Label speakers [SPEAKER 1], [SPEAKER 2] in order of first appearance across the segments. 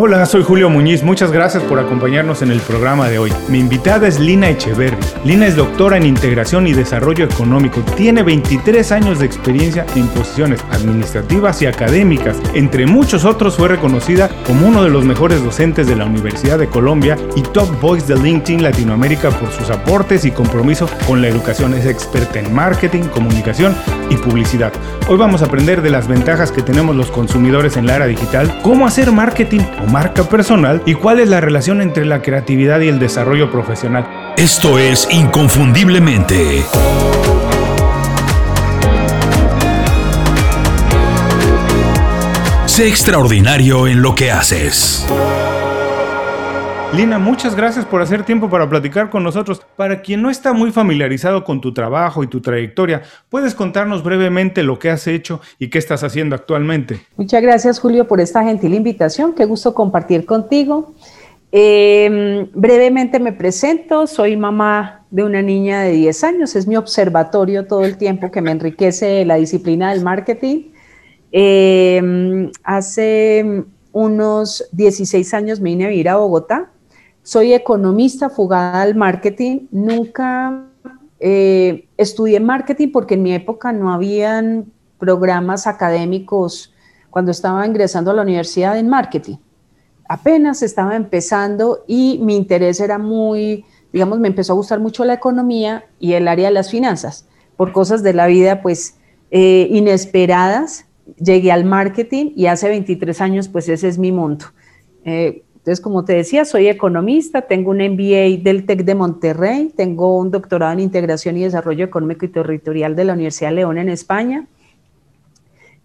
[SPEAKER 1] Hola, soy Julio Muñiz. Muchas gracias por acompañarnos en el programa de hoy. Mi invitada es Lina Echeverri. Lina es doctora en Integración y Desarrollo Económico. Tiene 23 años de experiencia en posiciones administrativas y académicas. Entre muchos otros, fue reconocida como uno de los mejores docentes de la Universidad de Colombia y Top Voice de LinkedIn Latinoamérica por sus aportes y compromiso con la educación. Es experta en marketing, comunicación y publicidad. Hoy vamos a aprender de las ventajas que tenemos los consumidores en la era digital, cómo hacer marketing o marca personal y cuál es la relación entre la creatividad y el desarrollo profesional.
[SPEAKER 2] Esto es Inconfundiblemente. Sé extraordinario en lo que haces.
[SPEAKER 1] Lina, muchas gracias por hacer tiempo para platicar con nosotros. Para quien no está muy familiarizado con tu trabajo y tu trayectoria, ¿puedes contarnos brevemente lo que has hecho y qué estás haciendo actualmente?
[SPEAKER 3] Muchas gracias, Julio, por esta gentil invitación. Qué gusto compartir contigo. Em, brevemente me presento, soy mamá de una niña de 10 años, es mi observatorio todo el tiempo que me enriquece la disciplina del marketing. Em, hace unos 16 años me vine a vivir a Bogotá soy economista fugada al marketing. Nunca eh, estudié marketing porque en mi época no habían programas académicos cuando estaba ingresando a la universidad en marketing. Apenas estaba empezando y mi interés era muy, digamos, me empezó a gustar mucho la economía y el área de las finanzas. Por cosas de la vida, pues, eh, inesperadas, llegué al marketing y hace 23 años, pues, ese es mi mundo. Eh, entonces, como te decía, soy economista, tengo un MBA del TEC de Monterrey, tengo un doctorado en Integración y Desarrollo Económico y Territorial de la Universidad de León en España.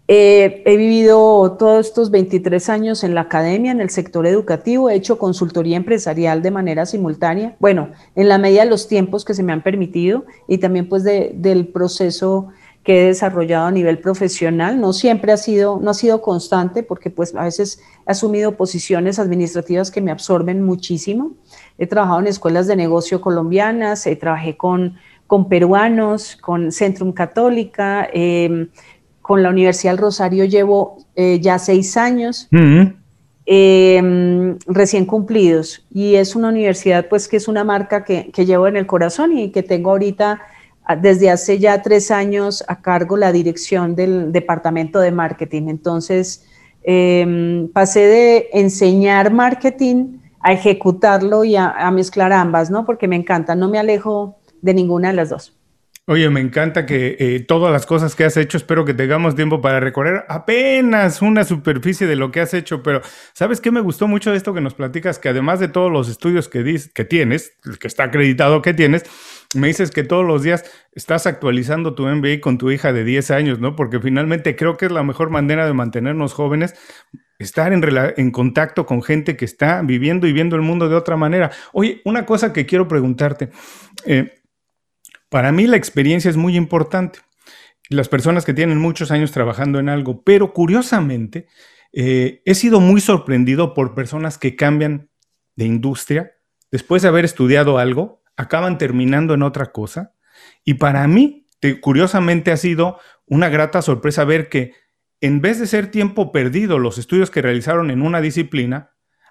[SPEAKER 3] Eh, he vivido todos estos 23 años en la academia, en el sector educativo, he hecho consultoría empresarial de manera simultánea, bueno, en la medida de los tiempos que se me han permitido y también pues del proceso que he desarrollado a nivel profesional. No siempre ha sido, no ha sido constante porque pues a veces he asumido posiciones administrativas que me absorben muchísimo. He trabajado en escuelas de negocio colombianas, he trabajé con, con peruanos, con Centrum Católica, em, con la Universidad del Rosario llevo eh, ya seis años. Mm-hmm. Em, recién cumplidos y es una universidad pues que es una marca que, que llevo en el corazón y que tengo ahorita desde hace ya tres años a cargo la dirección del departamento de marketing. Entonces, em, pasé de enseñar marketing a ejecutarlo y a, mezclar ambas, ¿no? Porque me encanta, no me alejo de ninguna de las dos.
[SPEAKER 1] Oye, me encanta que eh, todas las cosas que has hecho, espero que tengamos tiempo para recorrer apenas una superficie de lo que has hecho, pero ¿sabes qué me gustó mucho de esto que nos platicas? Que además de todos los estudios que, que tienes, que está acreditado que tienes, me dices que todos los días estás actualizando tu MBA con tu hija de 10 años, ¿no? Porque finalmente creo que es la mejor manera de mantenernos jóvenes, estar en, en contacto con gente que está viviendo y viendo el mundo de otra manera. Oye, una cosa que quiero preguntarte. Eh, para mí la experiencia es muy importante. Las personas que tienen muchos años trabajando en algo, pero curiosamente eh, he sido muy sorprendido por personas que cambian de industria después de haber estudiado algo acaban terminando en otra cosa. Y para mí, curiosamente, ha sido una grata sorpresa ver que en vez de ser tiempo perdido los estudios que realizaron en una disciplina,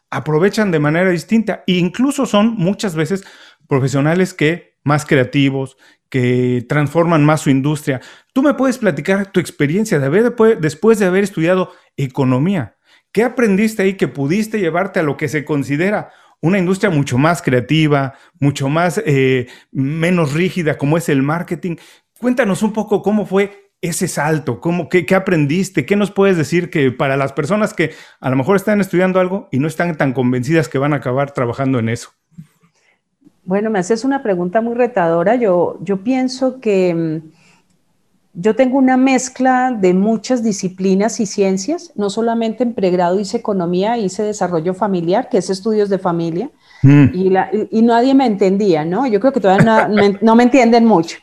[SPEAKER 1] aprovechan de manera distinta e incluso son muchas veces profesionales que más creativos, que transforman más su industria. Tú me puedes platicar tu experiencia de haber después de haber estudiado economía. ¿Qué aprendiste ahí que pudiste llevarte a lo que se considera una industria mucho más creativa, mucho más eh, menos rígida como es el marketing. Cuéntanos un poco cómo fue ese salto, cómo, qué, aprendiste, qué nos puedes decir que para las personas que a lo mejor están estudiando algo y no están tan convencidas que van a acabar trabajando en eso.
[SPEAKER 3] Bueno, me haces una pregunta muy retadora. Yo, yo pienso que mm, yo tengo una mezcla de muchas disciplinas y ciencias, no solamente en pregrado hice economía, hice desarrollo familiar, que es estudios de familia, mm. y, nadie me entendía, ¿no? Yo creo que todavía no, me, entienden mucho,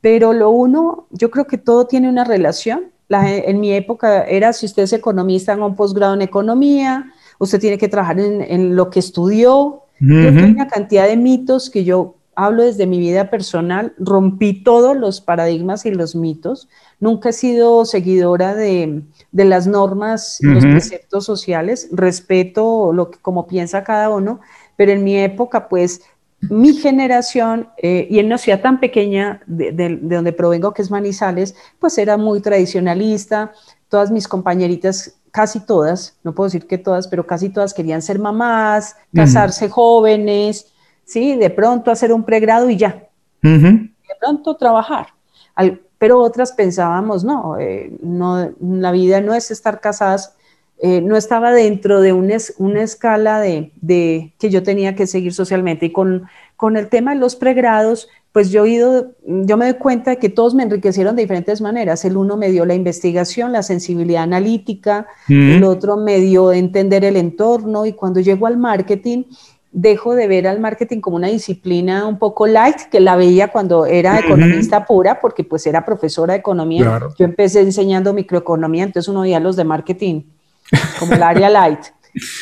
[SPEAKER 3] pero lo uno, yo creo que todo tiene una relación. en mi época era, si usted es economista, en un posgrado en economía, usted tiene que trabajar en, lo que estudió. Yo tengo una cantidad de mitos que yo hablo desde mi vida personal, rompí todos los paradigmas y los mitos. Nunca he sido seguidora de, las normas y los preceptos sociales. Respeto lo que, como piensa cada uno, pero en mi época, pues, mi generación, eh, y en una ciudad tan pequeña de, de, donde provengo, que es Manizales, pues era muy tradicionalista. Todas mis compañeritas casi todas, no puedo decir que todas, pero casi todas querían ser mamás, casarse jóvenes, ¿sí? De pronto hacer un pregrado y ya. De pronto trabajar. pero otras pensábamos, no, eh, no, la vida no es estar casadas, eh, no estaba dentro de una, una escala de, de, que yo tenía que seguir socialmente. Y con, con el tema de los pregrados, pues yo he ido, yo me doy cuenta de que todos me enriquecieron de diferentes maneras. El uno me dio la investigación, la sensibilidad analítica, el otro me dio entender el entorno y cuando llego al marketing, dejo de ver al marketing como una disciplina un poco light, que la veía cuando era economista pura, porque pues era profesora de economía. Yo empecé enseñando microeconomía, entonces uno veía los de marketing como el área light.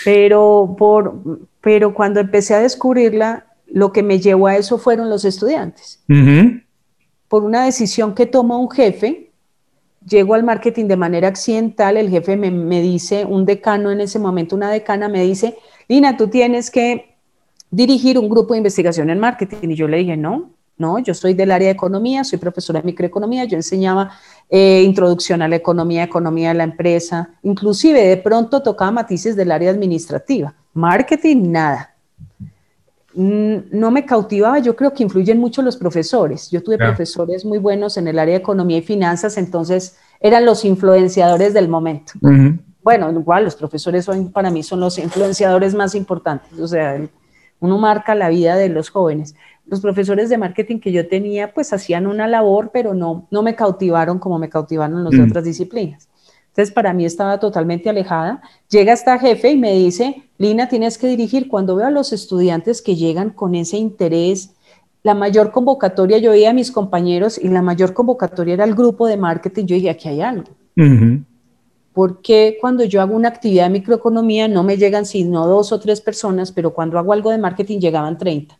[SPEAKER 3] Pero, por, pero cuando empecé a descubrirla, lo que me llevó a eso fueron los estudiantes. Por una decisión que toma un jefe, llego al marketing de manera accidental, el jefe me, me, dice, un decano en ese momento, una decana me dice, Lina, tú tienes que dirigir un grupo de investigación en marketing. Y yo le dije, no, no, yo soy del área de economía, soy profesora de microeconomía, yo enseñaba eh, introducción a la economía, economía de la empresa, inclusive de pronto tocaba matices del área administrativa. Marketing, nada no me cautivaba, yo creo que influyen mucho los profesores. Yo tuve profesores muy buenos en el área de economía y finanzas, entonces eran los influenciadores del momento. Bueno, igual los profesores hoy para mí son los influenciadores más importantes, o sea, uno marca la vida de los jóvenes. Los profesores de marketing que yo tenía, pues hacían una labor, pero no, no me cautivaron como me cautivaron los de otras disciplinas. Entonces, para mí estaba totalmente alejada. Llega esta jefe y me dice, Lina, tienes que dirigir. Cuando veo a los estudiantes que llegan con ese interés, la mayor convocatoria, yo veía a mis compañeros y la mayor convocatoria era el grupo de marketing. Yo dije, aquí hay algo. Porque cuando yo hago una actividad de microeconomía no me llegan sino dos o tres personas, pero cuando hago algo de marketing llegaban 30?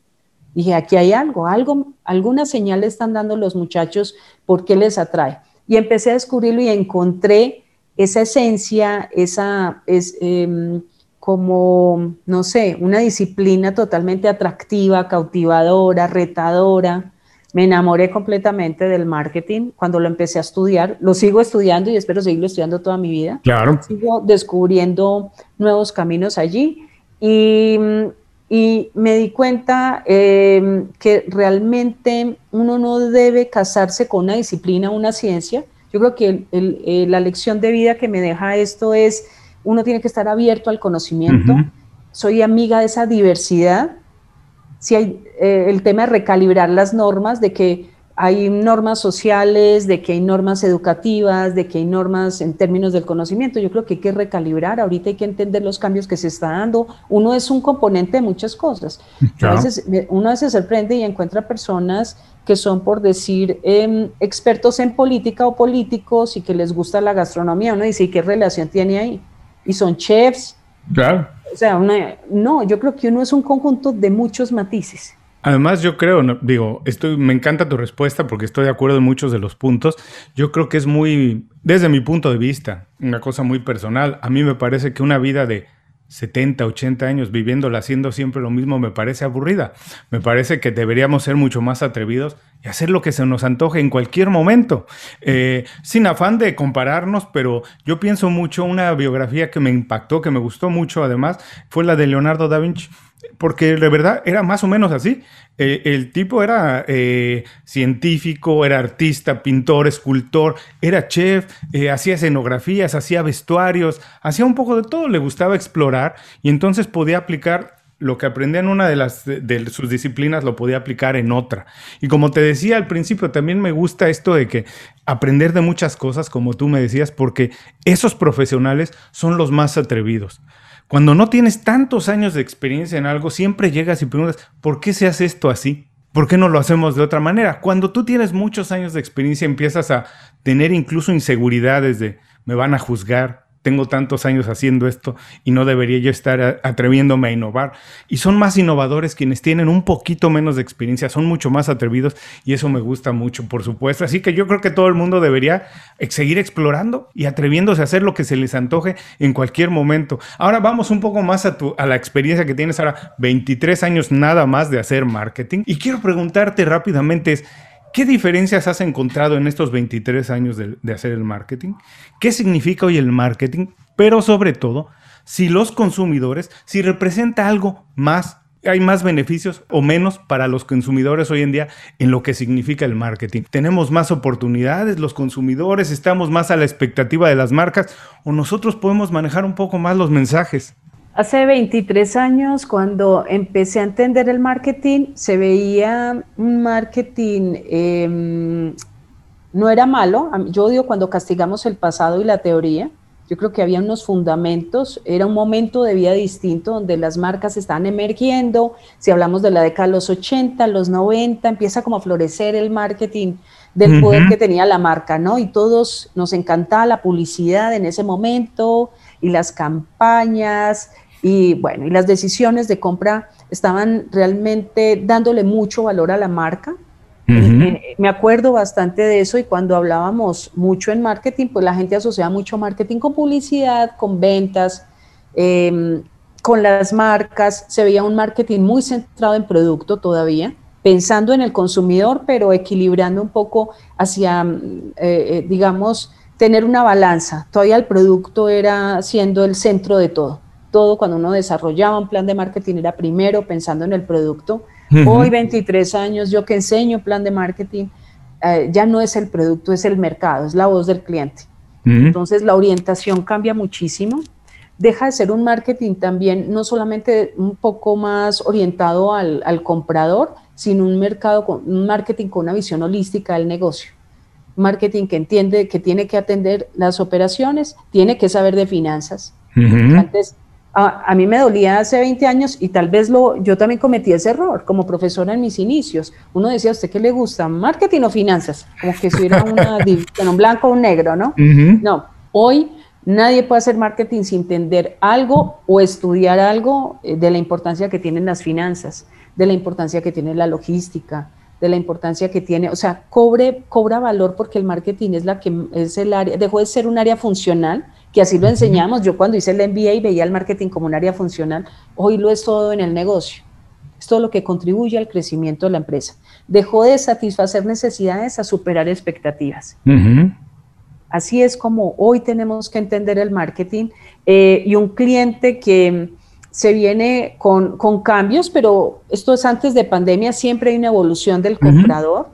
[SPEAKER 3] Dije, aquí hay algo, algo, alguna señal le están dando los muchachos, ¿por qué les atrae? Y empecé a descubrirlo y encontré esa esencia, esa es em, como, no sé, una disciplina totalmente atractiva, cautivadora, retadora. Me enamoré completamente del marketing cuando lo empecé a estudiar. Lo sigo estudiando y espero seguirlo estudiando toda mi vida.
[SPEAKER 1] Claro.
[SPEAKER 3] Sigo descubriendo nuevos caminos allí y, y me di cuenta em, que realmente uno no debe casarse con una disciplina, una ciencia, yo creo que eh, la lección de vida que me deja esto es, uno tiene que estar abierto al conocimiento. Soy amiga de esa diversidad. Si hay eh, el tema de recalibrar las normas, de que hay normas sociales, de que hay normas educativas, de que hay normas en términos del conocimiento. Yo creo que hay que recalibrar, ahorita hay que entender los cambios que se están dando. Uno es un componente de muchas cosas. A veces, uno veces sorprende y encuentra personas que son, por decir, em, expertos en política o políticos y que les gusta la gastronomía. Uno dice, ¿y qué relación tiene ahí? Y son chefs.
[SPEAKER 1] Claro.
[SPEAKER 3] O sea, no, yo creo que uno es un conjunto de muchos matices.
[SPEAKER 1] Además, yo creo, digo, estoy, me encanta tu respuesta porque estoy de acuerdo en muchos de los puntos. Yo creo que es muy, desde mi punto de vista, una cosa muy personal. A mí me parece que una vida de 70, 80 años viviéndola haciendo siempre lo mismo me parece aburrida. Me parece que deberíamos ser mucho más atrevidos y hacer lo que se nos antoje en cualquier momento, eh, sin afán de compararnos, pero yo pienso mucho, una biografía que me impactó, que me gustó mucho además, fue la de Leonardo da Vinci porque de verdad era más o menos así. El tipo era eh, científico, era artista, pintor, escultor, era chef, eh, hacía escenografías, hacía vestuarios, hacía un poco de todo, le gustaba explorar y entonces podía aplicar lo que aprendía en una de, las, de, sus disciplinas lo podía aplicar en otra. Y como te decía al principio, también me gusta esto de que aprender de muchas cosas, como tú me decías, porque esos profesionales son los más atrevidos. Cuando no tienes tantos años de experiencia en algo, siempre llegas y preguntas, ¿por qué se hace esto así? ¿Por qué no lo hacemos de otra manera? Cuando tú tienes muchos años de experiencia, empiezas a tener incluso inseguridades de, me van a juzgar, tengo tantos años haciendo esto y no debería yo estar atreviéndome a innovar. Y son más innovadores quienes tienen un poquito menos de experiencia, son mucho más atrevidos y eso me gusta mucho, por supuesto. Así que yo creo que todo el mundo debería seguir explorando y atreviéndose a hacer lo que se les antoje en cualquier momento. Ahora vamos un poco más a, tu, a la experiencia que tienes ahora, 23 años nada más de hacer marketing. Y quiero preguntarte rápidamente es, ¿Qué diferencias has encontrado en estos 23 años de, hacer el marketing? ¿Qué significa hoy el marketing? Pero sobre todo, si los consumidores, si representa algo más, hay más beneficios o menos para los consumidores hoy en día en lo que significa el marketing. Tenemos más oportunidades, los consumidores, estamos más a la expectativa de las marcas o nosotros podemos manejar un poco más los mensajes.
[SPEAKER 3] Hace 23 años, cuando empecé a entender el marketing, se veía un marketing, em, no era malo, yo odio cuando castigamos el pasado y la teoría, yo creo que había unos fundamentos, era un momento de vida distinto donde las marcas estaban emergiendo, si hablamos de la década de los 80, los 90, empieza como a florecer el marketing del poder que tenía la marca, ¿no? Y todos nos encantaba la publicidad en ese momento y las campañas y bueno, y las decisiones de compra estaban realmente dándole mucho valor a la marca. Me acuerdo bastante de eso y cuando hablábamos mucho en marketing, pues la gente asociaba mucho marketing con publicidad, con ventas, em, con las marcas. Se veía un marketing muy centrado en producto todavía, pensando en el consumidor, pero equilibrando un poco hacia, eh, eh, digamos, tener una balanza. Todavía el producto era siendo el centro de todo todo cuando uno desarrollaba un plan de marketing era primero pensando en el producto. Hoy, 23 años, yo que enseño plan de marketing, eh, ya no es el producto, es el mercado, es la voz del cliente. Entonces, la orientación cambia muchísimo. Deja de ser un marketing también, no solamente un poco más orientado al, comprador, sino un mercado con un marketing con una visión holística del negocio. Marketing que entiende que tiene que atender las operaciones, tiene que saber de finanzas. Antes a, mí me dolía hace 20 años y tal vez lo, yo también cometí ese error como profesora en mis inicios. Uno decía, ¿a usted qué le gusta? ¿Marketing o finanzas? Como que si era una división, un blanco o un negro, ¿no? No, hoy nadie puede hacer marketing sin entender algo o estudiar algo eh, de la importancia que tienen las finanzas, de la importancia que tiene la logística, de la importancia que tiene, o sea, cobre, cobra valor porque el marketing es la que es el área, dejó de ser un área funcional que así lo enseñamos. Yo cuando hice el MBA veía el marketing como un área funcional, hoy lo es todo en el negocio. Es todo lo que contribuye al crecimiento de la empresa. Dejó de satisfacer necesidades a superar expectativas. Así es como hoy tenemos que entender el marketing eh, y un cliente que se viene con, cambios, pero esto es antes de pandemia, siempre hay una evolución del comprador.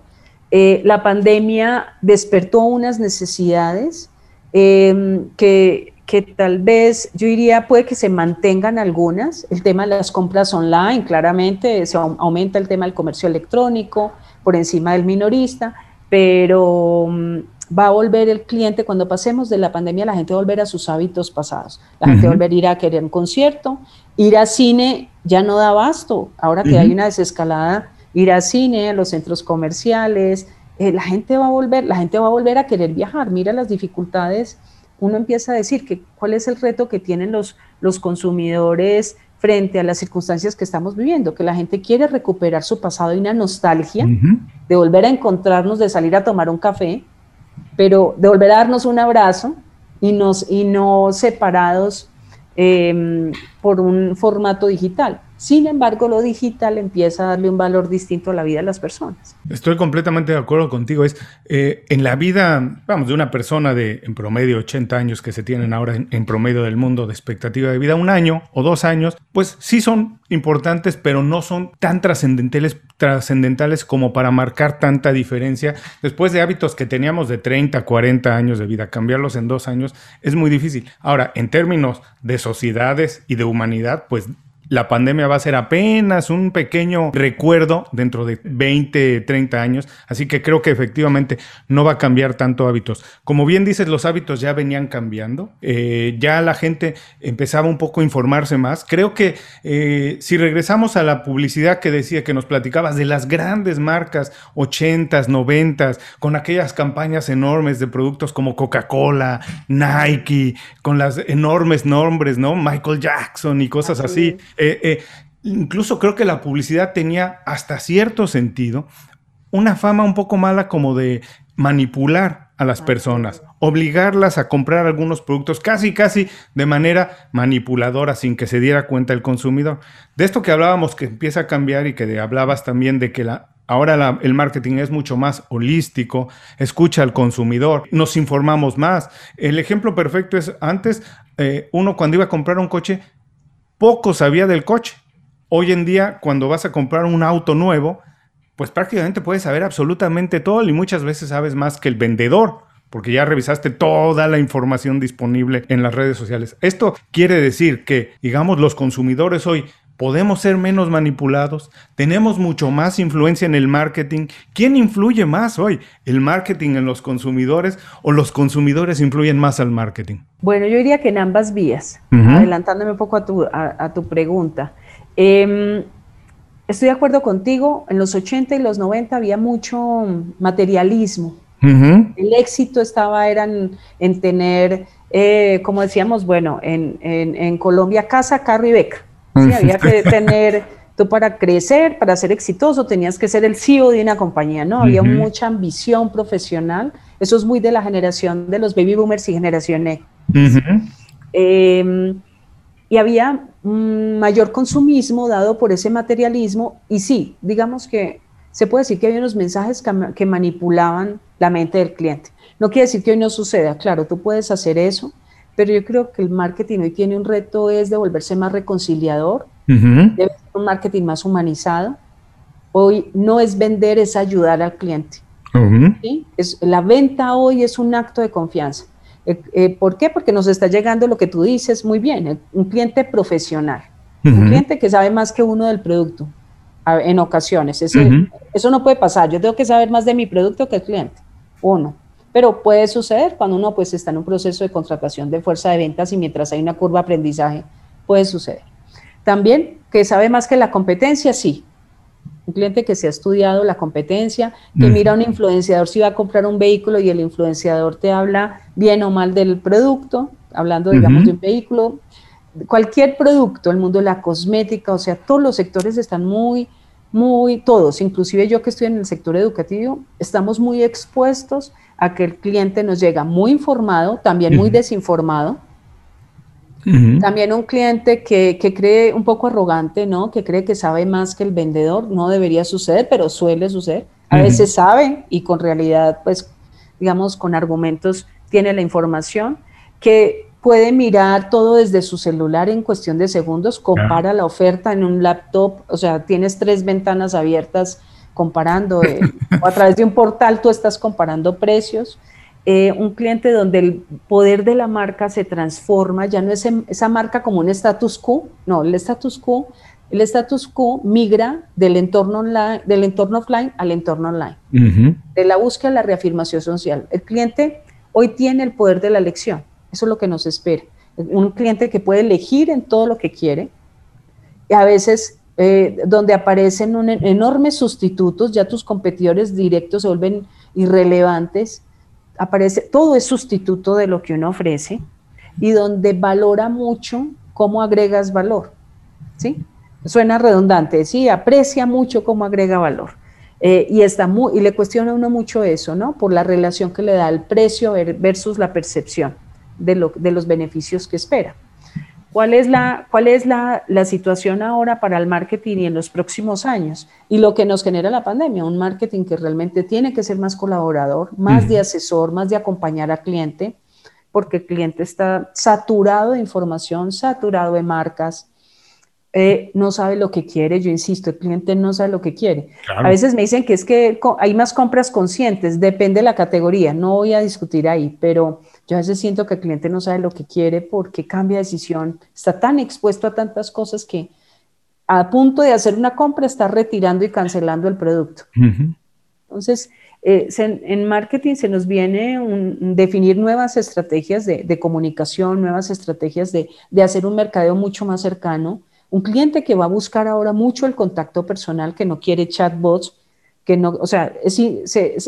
[SPEAKER 3] Eh, la pandemia despertó unas necesidades Em, que, que, tal vez yo diría puede que se mantengan algunas. El tema de las compras online, claramente, se aumenta el tema del comercio electrónico por encima del minorista, pero mm, va a volver el cliente, cuando pasemos de la pandemia, la gente va a volver a sus hábitos pasados. La gente va a volver a ir a querer un concierto, ir a cine ya no da abasto, ahora que hay una desescalada, ir a cine, a los centros comerciales, eh, la gente va a volver, la gente va a volver a querer viajar. Mira las dificultades. Uno empieza a decir que cuál es el reto que tienen los, los consumidores frente a las circunstancias que estamos viviendo, que la gente quiere recuperar su pasado y una nostalgia de volver a encontrarnos, de salir a tomar un café, pero de volver a darnos un abrazo y, nos, y no separados em, por un formato digital. Sin embargo, lo digital empieza a darle un valor distinto a la vida de las personas.
[SPEAKER 1] Estoy completamente de acuerdo contigo. Es eh, en la vida, vamos, de una persona de en promedio 80 años que se tienen ahora en, promedio del mundo de expectativa de vida, un año o dos años, pues sí son importantes, pero no son tan trascendentales, trascendentales como para marcar tanta diferencia. Después de hábitos que teníamos de 30, 40 años de vida, cambiarlos en dos años es muy difícil. Ahora, en términos de sociedades y de humanidad, pues la pandemia va a ser apenas un pequeño recuerdo dentro de 20, 30 años, así que creo que efectivamente no va a cambiar tanto hábitos. Como bien dices, los hábitos ya venían cambiando, eh, ya la gente empezaba un poco a informarse más. Creo que eh, si regresamos a la publicidad que decía que nos platicabas de las grandes marcas 80s, 90s, con aquellas campañas enormes de productos como Coca-Cola, Nike, con las enormes nombres, ¿no? Michael Jackson y cosas así. Eh, eh, incluso creo que la publicidad tenía hasta cierto sentido una fama un poco mala como de manipular a las personas, obligarlas a comprar algunos productos casi, casi de manera manipuladora sin que se diera cuenta el consumidor. De esto que hablábamos que empieza a cambiar y que hablabas también de que la, ahora el marketing es mucho más holístico, escucha al consumidor, nos informamos más. El ejemplo perfecto es antes, eh, uno cuando iba a comprar un coche poco sabía del coche. Hoy en día, cuando vas a comprar un auto nuevo, pues prácticamente puedes saber absolutamente todo y muchas veces sabes más que el vendedor, porque ya revisaste toda la información disponible en las redes sociales. Esto quiere decir que, digamos, los consumidores hoy podemos ser menos manipulados, tenemos mucho más influencia en el marketing. ¿Quién influye más hoy? ¿El marketing en los consumidores o los consumidores influyen más al marketing?
[SPEAKER 3] Bueno, yo diría que en ambas vías, adelantándome un poco a tu, a, tu pregunta. Em, estoy de acuerdo contigo, en los 80 y los 90 había mucho materialismo. El éxito estaba eran, en tener, eh, como decíamos, bueno, en, en, en Colombia casa, carro y beca. Sí, había que tener, tú para crecer, para ser exitoso, tenías que ser el CEO de una compañía, ¿no? Había mucha ambición profesional. Eso es muy de la generación de los baby boomers y generación E. Em, y había mayor consumismo dado por ese materialismo. Y sí, digamos que se puede decir que había unos mensajes que manipulaban la mente del cliente. No quiere decir que hoy no suceda, claro, tú puedes hacer eso, pero yo creo que el marketing hoy tiene un reto es de volverse más reconciliador, debe ser un marketing más humanizado. Hoy no es vender, es ayudar al cliente. es, la venta hoy es un acto de confianza. Eh, eh, ¿Por qué? Porque nos está llegando lo que tú dices muy bien, un cliente profesional, un cliente que sabe más que uno del producto en ocasiones. Eso no puede pasar. Yo tengo que saber más de mi producto que el cliente. Uno. Pero puede suceder cuando uno pues está en un proceso de contratación de fuerza de ventas y mientras hay una curva de aprendizaje, puede suceder. También que sabe más que la competencia, sí. Un cliente que se ha estudiado la competencia, que mira a un influenciador si va a comprar un vehículo y el influenciador te habla bien o mal del producto, hablando, digamos, de un vehículo, cualquier producto, el mundo de la cosmética, o sea, todos los sectores están muy, muy, todos, inclusive yo que estoy en el sector educativo, estamos muy expuestos a que el cliente nos llega muy informado, también muy desinformado. También un cliente que, cree un poco arrogante, ¿no? Que cree que sabe más que el vendedor. No debería suceder, pero suele suceder. A veces sabe y con realidad, pues, digamos, con argumentos tiene la información. Que puede mirar todo desde su celular en cuestión de segundos, compara la oferta en un laptop, o sea, tienes tres ventanas abiertas comparando, eh, o a través de un portal tú estás comparando precios. Eh, un cliente donde el poder de la marca se transforma, ya no es esa marca como un status quo, no, el status quo, el status quo migra del entorno online, del entorno offline al entorno online, de la búsqueda a la reafirmación social. El cliente hoy tiene el poder de la elección, eso es lo que nos espera. Un cliente que puede elegir en todo lo que quiere, y a veces eh, donde aparecen enormes sustitutos, ya tus competidores directos se vuelven irrelevantes, aparece, todo es sustituto de lo que uno ofrece y donde valora mucho cómo agregas valor, ¿sí? Suena redundante, sí, aprecia mucho cómo agrega valor. Eh, y, está muy, y le cuestiona a uno mucho eso, ¿no? Por la relación que le da el precio versus la percepción de, lo, de los beneficios que espera. ¿Cuál es, la, cuál es la, situación ahora para el marketing y en los próximos años? Y lo que nos genera la pandemia, un marketing que realmente tiene que ser más colaborador, más de asesor, más de acompañar al cliente, porque el cliente está saturado de información, saturado de marcas, eh, no sabe lo que quiere, yo insisto, el cliente no sabe lo que quiere. A veces me dicen que es que hay más compras conscientes, depende de la categoría, no voy a discutir ahí, pero yo a veces siento que el cliente no sabe lo que quiere porque cambia de decisión, está tan expuesto a tantas cosas que, a punto de hacer una compra está retirando y cancelando el producto. Entonces, eh, en marketing se nos viene un, definir nuevas estrategias de, comunicación, nuevas estrategias de, hacer un mercadeo mucho más cercano. Un cliente que va a buscar ahora mucho el contacto personal, que no quiere chatbots, que no, o sea,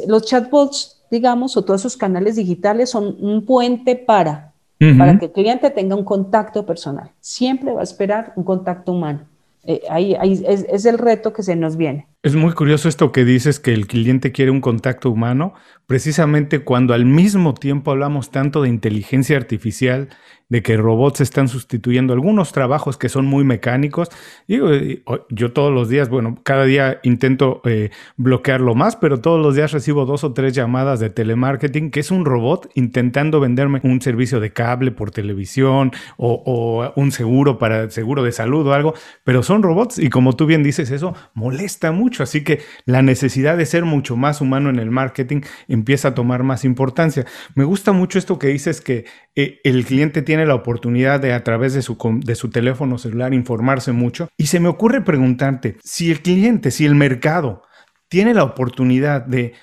[SPEAKER 3] los chatbots, digamos, o todos esos canales digitales son un puente para, para que el cliente tenga un contacto personal. Siempre va a esperar un contacto humano. Eh, ahí, es, el reto que se nos viene.
[SPEAKER 1] Es muy curioso esto que dices que el cliente quiere un contacto humano, precisamente cuando al mismo tiempo hablamos tanto de inteligencia artificial de que robots están sustituyendo algunos trabajos que son muy mecánicos. Yo todos los días, bueno, cada día intento eh, bloquearlo más, pero todos los días recibo dos o tres llamadas de telemarketing, que es un robot intentando venderme un servicio de cable por televisión o, un seguro para seguro de salud o algo, pero son robots y como tú bien dices, eso molesta mucho. Así que la necesidad de ser mucho más humano en el marketing empieza a tomar más importancia. Me gusta mucho esto que dices que eh, el cliente tiene la oportunidad de a través de su, de su teléfono celular informarse mucho. Y se me ocurre preguntarte, si el cliente, si el mercado tiene la oportunidad de,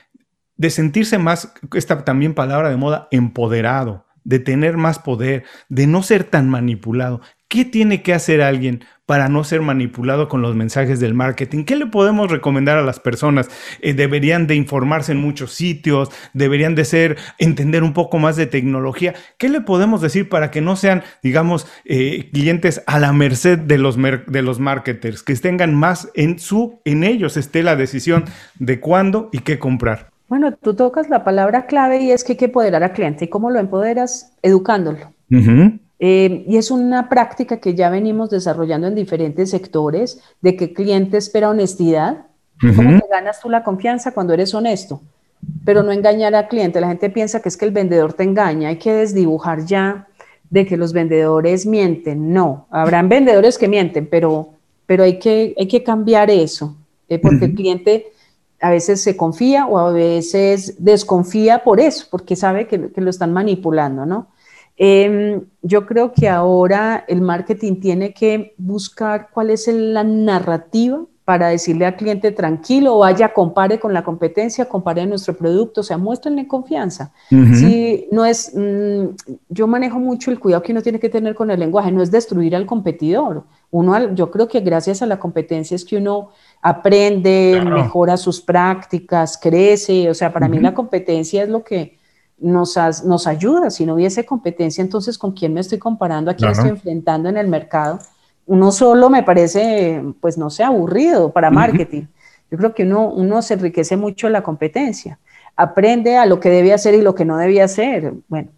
[SPEAKER 1] de sentirse más, esta también palabra de moda, empoderado, de tener más poder, de no ser tan manipulado, ¿qué tiene que hacer alguien para no ser manipulado con los mensajes del marketing. ¿Qué le podemos recomendar a las personas? Eh, deberían de informarse en muchos sitios, deberían de ser, entender un poco más de tecnología. ¿Qué le podemos decir para que no sean, digamos, eh, clientes a la merced de los, de los marketers, que tengan más en su, en ellos esté la decisión de cuándo y qué comprar?
[SPEAKER 3] Bueno, tú tocas la palabra clave y es que hay que empoderar al cliente. ¿Y cómo lo empoderas? Educándolo. Eh, y es una práctica que ya venimos desarrollando en diferentes sectores, de que el cliente espera honestidad. ¿Cómo te ganas tú la confianza cuando eres honesto? Pero no engañar al cliente. La gente piensa que es que el vendedor te engaña. Hay que desdibujar ya de que los vendedores mienten. No, habrán vendedores que mienten, pero, pero hay, que, hay que cambiar eso, eh, porque el cliente a veces se confía o a veces desconfía por eso, porque sabe que, que lo están manipulando, ¿no? Em, yo creo que ahora el marketing tiene que buscar cuál es la narrativa para decirle al cliente tranquilo, vaya, compare con la competencia, compare nuestro producto, o sea, muéstrenle confianza. Si no es, mm, yo manejo mucho el cuidado que uno tiene que tener con el lenguaje, no es destruir al competidor. Uno, yo creo que gracias a la competencia es que uno aprende, mejora sus prácticas, crece, o sea, para mí la competencia es lo que nos, nos ayuda. Si no hubiese competencia, entonces, ¿con quién me estoy comparando? ¿A quién estoy enfrentando en el mercado? Uno solo me parece, pues, no sé, aburrido para marketing. Yo creo que uno, uno se enriquece mucho en la competencia. Aprende a lo que debe hacer y lo que no debía hacer. Bueno,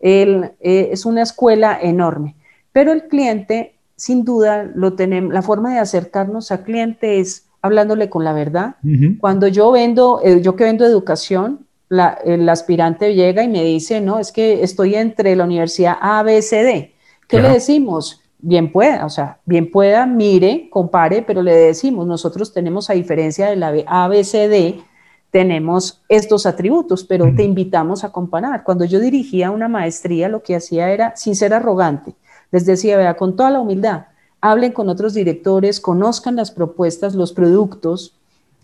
[SPEAKER 3] él, eh, es una escuela enorme. Pero el cliente, sin duda, lo tenemos, la forma de acercarnos al cliente es hablándole con la verdad. Cuando yo vendo, eh, yo que vendo educación, el aspirante llega y me dice, no, es que estoy entre la universidad A, B, C, D. ¿Qué le decimos? Bien pueda, o sea, bien pueda, mire, compare, pero le decimos, nosotros tenemos, a diferencia de la A, B, C, D, tenemos estos atributos, pero te invitamos a comparar. Cuando yo dirigía una maestría, lo que hacía era, sin ser arrogante, les decía, vea, con toda la humildad, hablen con otros directores, conozcan las propuestas, los productos,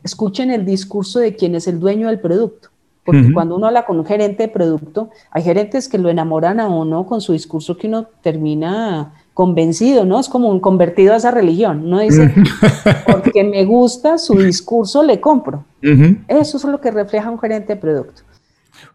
[SPEAKER 3] escuchen el discurso de quien es el dueño del producto. Porque cuando uno habla con un gerente de producto, hay gerentes que lo enamoran a uno con su discurso que uno termina convencido, ¿no? Es como un convertido a esa religión. No dice, porque me gusta su discurso, le compro. Eso es lo que refleja un gerente de producto.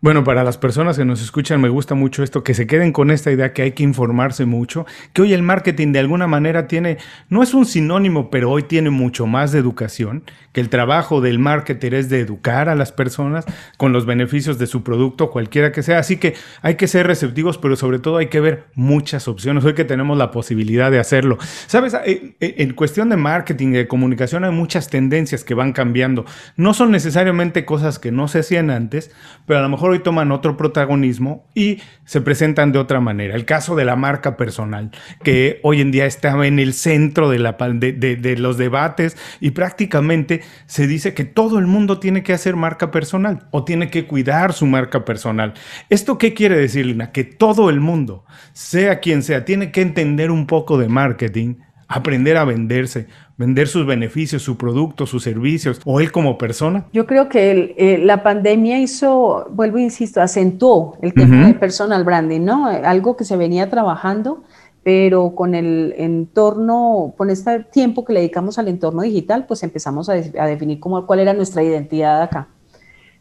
[SPEAKER 1] Bueno, para las personas que nos escuchan, me gusta mucho esto, que se queden con esta idea que hay que informarse mucho, que hoy el marketing de alguna manera tiene, no es un sinónimo, pero hoy tiene mucho más de educación, que el trabajo del marketer es de educar a las personas con los beneficios de su producto, cualquiera que sea. Así que hay que ser receptivos, pero sobre todo hay que ver muchas opciones. Hoy que tenemos la posibilidad de hacerlo. Sabes, eh, eh, en cuestión de marketing, de comunicación, hay muchas tendencias que van cambiando. No son necesariamente cosas que no se hacían antes, pero a lo mejor hoy toman otro protagonismo y se presentan de otra manera. El caso de la marca personal, que hoy en día está en el centro de, la, de, los debates y prácticamente se dice que todo el mundo tiene que hacer marca personal o tiene que cuidar su marca personal. ¿Esto qué quiere decir, Lina? Que todo el mundo, sea quien sea, tiene que entender un poco de marketing aprender a venderse, vender sus beneficios, su producto, sus servicios, o él como persona?
[SPEAKER 3] Yo creo que eh, la pandemia hizo, vuelvo, insisto, acentuó el tema de personal branding, ¿no? Algo que se venía trabajando, pero con el entorno, con este tiempo que le dedicamos al entorno digital, pues empezamos a, definir cómo, cuál era nuestra identidad acá.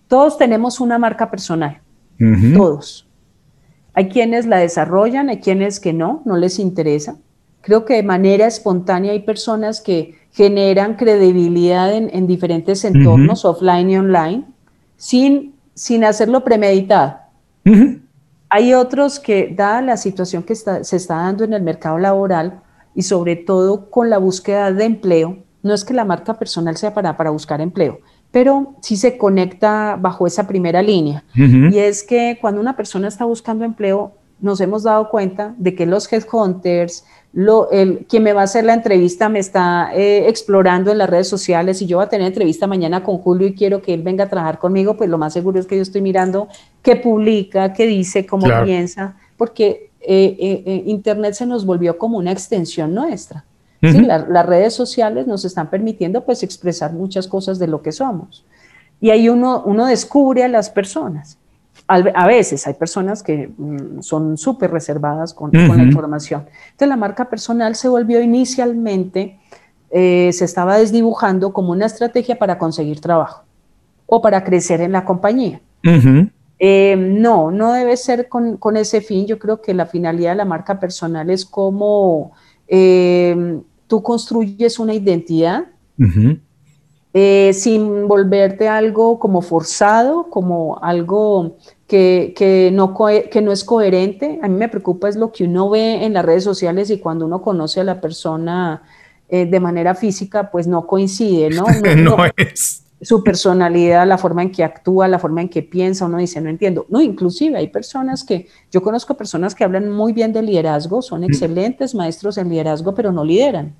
[SPEAKER 3] Todos tenemos una marca personal, todos. Hay quienes la desarrollan, hay quienes que no, no les interesa. Creo que de manera espontánea hay personas que generan credibilidad en, diferentes entornos, offline y online, sin, sin hacerlo premeditado. Hay otros que, dada la situación que se está dando en el mercado laboral y sobre todo con la búsqueda de empleo, no es que la marca personal sea para, para buscar empleo, pero sí se conecta bajo esa primera línea. Y es que cuando una persona está buscando empleo, nos hemos dado cuenta de que los headhunters, lo, el, quien me va a hacer la entrevista me está eh, explorando en las redes sociales y yo voy a tener entrevista mañana con Julio y quiero que él venga a trabajar conmigo, pues lo más seguro es que yo estoy mirando qué publica, qué dice, cómo piensa, porque eh, eh, Internet se nos volvió como una extensión nuestra. las redes sociales nos están permitiendo pues expresar muchas cosas de lo que somos. Y ahí uno, uno descubre a las personas a veces hay personas que mm, son súper reservadas con, la información. Entonces la marca personal se volvió inicialmente, eh, se estaba desdibujando como una estrategia para conseguir trabajo o para crecer en la compañía. Eh, no, no debe ser con, ese fin. Yo creo que la finalidad de la marca personal es como eh, tú construyes una identidad. sin volverte algo como forzado, como algo que, no, que no es coherente. A mí me preocupa es lo que uno ve en las redes sociales y cuando uno conoce a la persona eh, de manera física, pues no coincide, ¿no?
[SPEAKER 1] No, es.
[SPEAKER 3] Su personalidad, la forma en que actúa, la forma en que piensa, uno dice, no entiendo. No, inclusive hay personas que, yo conozco personas que hablan muy bien de liderazgo, son mm. excelentes maestros en liderazgo, pero no lideran.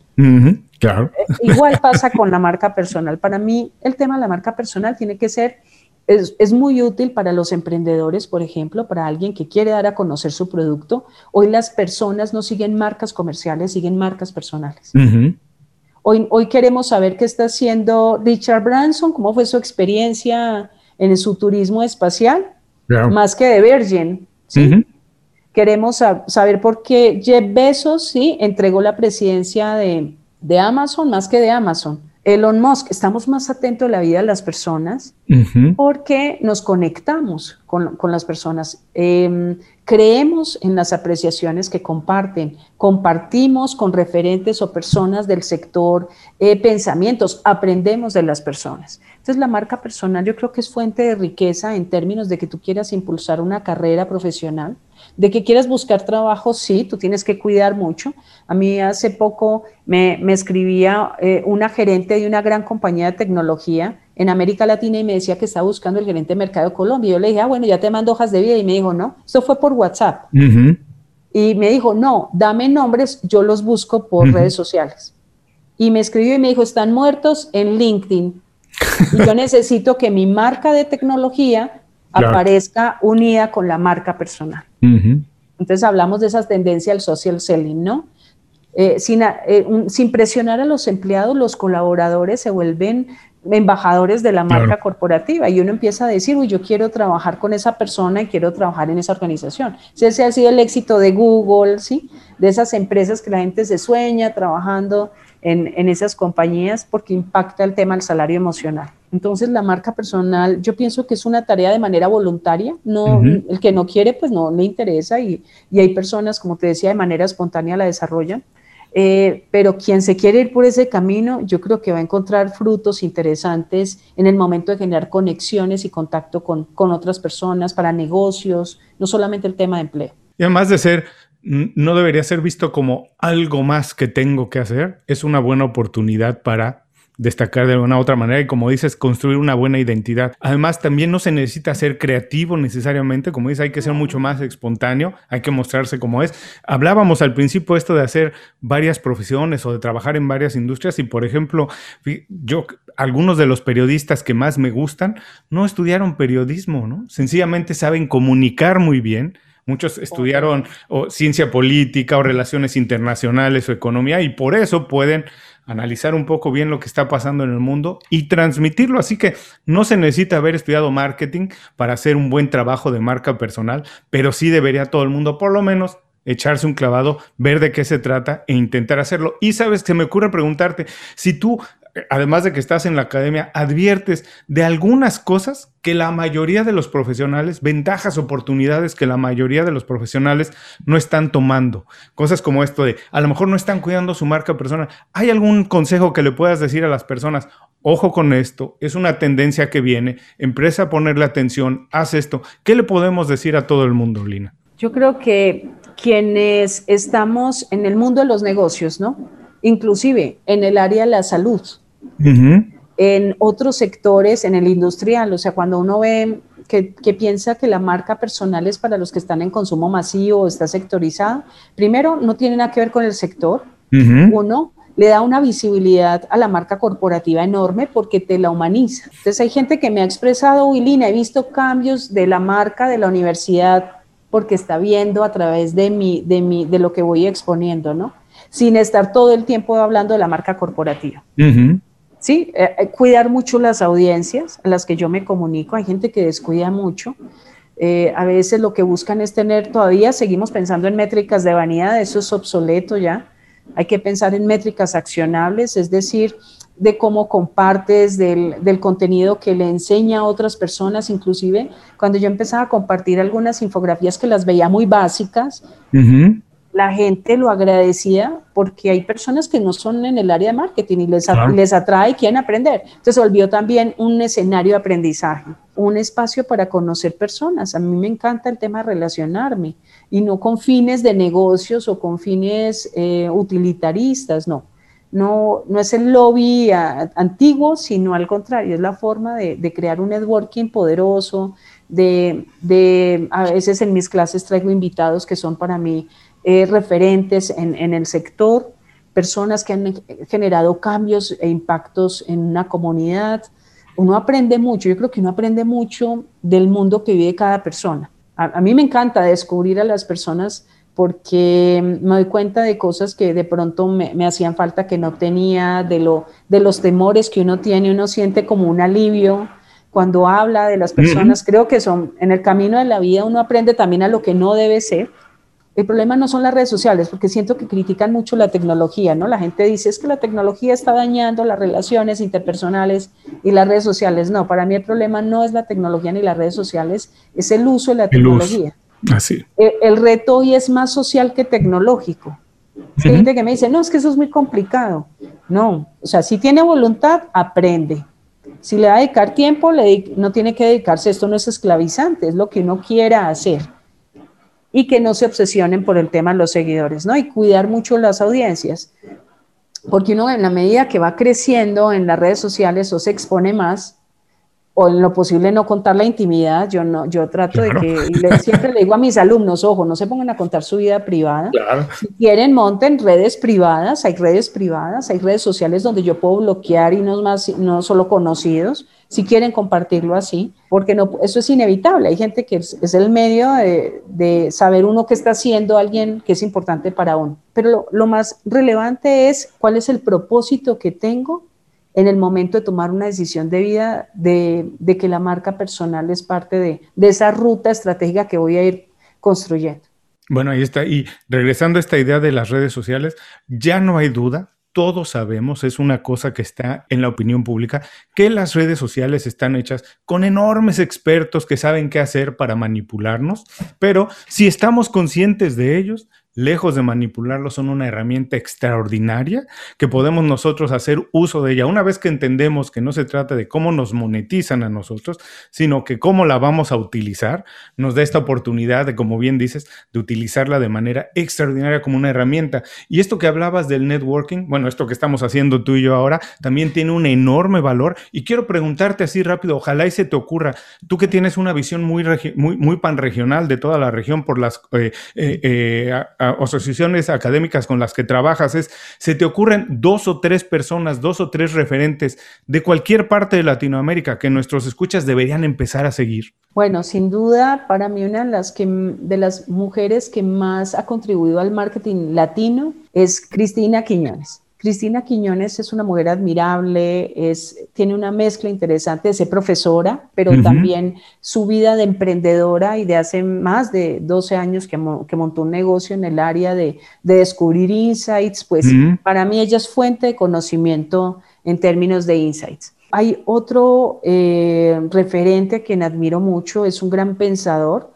[SPEAKER 1] claro.
[SPEAKER 3] Eh, igual pasa con la marca personal. Para mí, el tema de la marca personal tiene que ser es, muy útil para los emprendedores, por ejemplo, para alguien que quiere dar a conocer su producto. Hoy las personas no siguen marcas comerciales, siguen marcas personales. hoy, hoy queremos saber qué está haciendo Richard Branson, cómo fue su experiencia en su turismo espacial, más que de Virgin. Queremos saber por qué Jeff Bezos ¿sí? entregó la presidencia de, de Amazon más que de Amazon. Elon Musk, estamos más atentos a la vida de las personas porque nos conectamos con, las personas, em, creemos en las apreciaciones que comparten, compartimos con referentes o personas del sector eh, pensamientos, aprendemos de las personas. Entonces la marca personal yo creo que es fuente de riqueza en términos de que tú quieras impulsar una carrera profesional de que quieras buscar trabajo, sí, tú tienes que cuidar mucho. A mí hace poco me, escribía eh, una gerente de una gran compañía de tecnología en América Latina y me decía que estaba buscando el gerente de mercado de Colombia. Yo le dije, ah, bueno, ya te mando hojas de vida. Y me dijo, no, eso fue por WhatsApp. Y me dijo, no, dame nombres, yo los busco por redes sociales. Y me escribió y me dijo, están muertos en LinkedIn. Y yo necesito que mi marca de tecnología aparezca unida con la marca personal. Entonces hablamos de esa tendencia al social selling, ¿no? Eh, sin, eh, sin, presionar a los empleados, los colaboradores se vuelven embajadores de la marca corporativa y uno empieza a decir, uy, yo quiero trabajar con esa persona y quiero trabajar en esa organización. ese ha sido el éxito de Google, ¿sí? De esas empresas que la gente se sueña trabajando en, esas compañías porque impacta el tema del salario emocional. Entonces, la marca personal, yo pienso que es una tarea de manera voluntaria, no, el que no quiere, pues no le interesa y, hay personas, como te decía, de manera espontánea la desarrollan. Eh, pero quien se quiere ir por ese camino, yo creo que va a encontrar frutos interesantes en el momento de generar conexiones y contacto con, con otras personas para negocios, no solamente el tema de empleo.
[SPEAKER 1] Y además de ser no debería ser visto como algo más que tengo que hacer. Es una buena oportunidad para destacar de alguna otra manera y como dices, construir una buena identidad. Además, también no se necesita ser creativo necesariamente, como dices, hay que ser mucho más espontáneo, hay que mostrarse como es. Hablábamos al principio esto de hacer varias profesiones o de trabajar en varias industrias y, por ejemplo, yo, algunos de los periodistas que más me gustan no estudiaron periodismo, ¿no? Sencillamente saben comunicar muy bien, muchos estudiaron o ciencia política o relaciones internacionales o economía y por eso pueden analizar un poco bien lo que está pasando en el mundo y transmitirlo. Así que no se necesita haber estudiado marketing para hacer un buen trabajo de marca personal, pero sí debería todo el mundo por lo menos echarse un clavado, ver de qué se trata e intentar hacerlo. Y sabes, se me ocurre preguntarte, si tú además de que estás en la academia, adviertes de algunas cosas que la mayoría de los profesionales, ventajas, oportunidades que la mayoría de los profesionales no están tomando. Cosas como esto de, a lo mejor no están cuidando su marca personal. ¿Hay algún consejo que le puedas decir a las personas? Ojo con esto, es una tendencia que viene, empresa a ponerle atención, haz esto. ¿Qué le podemos decir a todo el mundo, Lina?
[SPEAKER 3] Yo creo que quienes estamos en el mundo de los negocios, ¿no? Inclusive en el área de la salud, en otros sectores, en el industrial, o sea, cuando uno ve que, piensa que la marca personal es para los que están en consumo masivo, está sectorizada, primero no tiene nada que ver con el sector, uno, le da una visibilidad a la marca corporativa enorme porque te la humaniza. Entonces hay gente que me ha expresado, Wilina, he visto cambios de la marca de la universidad porque está viendo a través de, mi, de, mi, de lo que voy exponiendo, ¿no? Sin estar todo el tiempo hablando de la marca corporativa. Sí, eh, eh, cuidar mucho las audiencias a las que yo me comunico. Hay gente que descuida mucho. Eh, a veces lo que buscan es tener, todavía seguimos pensando en métricas de vanidad, eso es obsoleto ya. Hay que pensar en métricas accionables, es decir, de cómo compartes, del, del, contenido que le enseña a otras personas, inclusive cuando yo empezaba a compartir algunas infografías que las veía muy básicas, la gente lo agradecía porque hay personas que no son en el área de marketing y les, les atrae y quieren aprender. Entonces se volvió también un escenario de aprendizaje, un espacio para conocer personas. A mí me encanta el tema de relacionarme y no con fines de negocios o con fines eh, utilitaristas, no. No, no es el lobby antiguo, sino al contrario, es la forma de, de crear un networking poderoso, de, de, a veces en mis clases traigo invitados que son para mí eh, referentes en, en, el sector, personas que han generado cambios e impactos en una comunidad. Uno aprende mucho, yo creo que uno aprende mucho del mundo que vive cada persona. A, mí me encanta descubrir a las personas porque me doy cuenta de cosas que de pronto me, me, hacían falta que no tenía, de, lo, de los temores que uno tiene, uno siente como un alivio cuando habla de las personas. Creo que son en el camino de la vida uno aprende también a lo que no debe ser el problema no son las redes sociales, porque siento que critican mucho la tecnología, ¿no? La gente dice, es que la tecnología está dañando las relaciones interpersonales y las redes sociales. No, para mí el problema no es la tecnología ni las redes sociales, es el uso de la tecnología.
[SPEAKER 1] Así.
[SPEAKER 3] El, reto hoy es más social que tecnológico. Hay gente que me dice, no, es que eso es muy complicado. No, o sea, si tiene voluntad, aprende. Si le va a dedicar tiempo, le, no tiene que dedicarse, esto no es esclavizante, es lo que uno quiera hacer y que no se obsesionen por el tema de los seguidores, ¿no? Y cuidar mucho las audiencias, porque uno en la medida que va creciendo en las redes sociales o se expone más, o en lo posible no contar la intimidad, yo no, yo trato de que, siempre le digo a mis alumnos, ojo, no se pongan a contar su vida privada. Si quieren, monten redes privadas, hay redes privadas, hay redes sociales donde yo puedo bloquear y no, más, no solo conocidos, si quieren compartirlo así, porque no, eso es inevitable. Hay gente que es, el medio de, saber uno qué está haciendo alguien que es importante para uno. Pero lo, más relevante es cuál es el propósito que tengo en el momento de tomar una decisión de vida, de, que la marca personal es parte de, de esa ruta estratégica que voy a ir construyendo.
[SPEAKER 1] Bueno, ahí está. Y regresando a esta idea de las redes sociales, ya no hay duda todos sabemos, es una cosa que está en la opinión pública, que las redes sociales están hechas con enormes expertos que saben qué hacer para manipularnos, pero si estamos conscientes de ellos, lejos de manipularlo, son una herramienta extraordinaria que podemos nosotros hacer uso de ella. Una vez que entendemos que no se trata de cómo nos monetizan a nosotros, sino que cómo la vamos a utilizar, nos da esta oportunidad de, como bien dices, de utilizarla de manera extraordinaria como una herramienta. Y esto que hablabas del networking, bueno, esto que estamos haciendo tú y yo ahora, también tiene un enorme valor. Y quiero preguntarte así rápido, ojalá y se te ocurra, tú que tienes una visión muy, muy, muy panregional de toda la región por las... Eh, eh, eh, asociaciones académicas con las que trabajas, es, ¿se te ocurren dos o tres personas, dos o tres referentes de cualquier parte de Latinoamérica que nuestros escuchas deberían empezar a seguir?
[SPEAKER 3] Bueno, sin duda, para mí una de las, que, de las mujeres que más ha contribuido al marketing latino es Cristina Quiñones. Cristina Quiñones es una mujer admirable, es, tiene una mezcla interesante de ser profesora, pero también su vida de emprendedora y de hace más de 12 años que, montó un negocio en el área de, descubrir insights, pues para mí ella es fuente de conocimiento en términos de insights. Hay otro eh, referente a quien admiro mucho, es un gran pensador.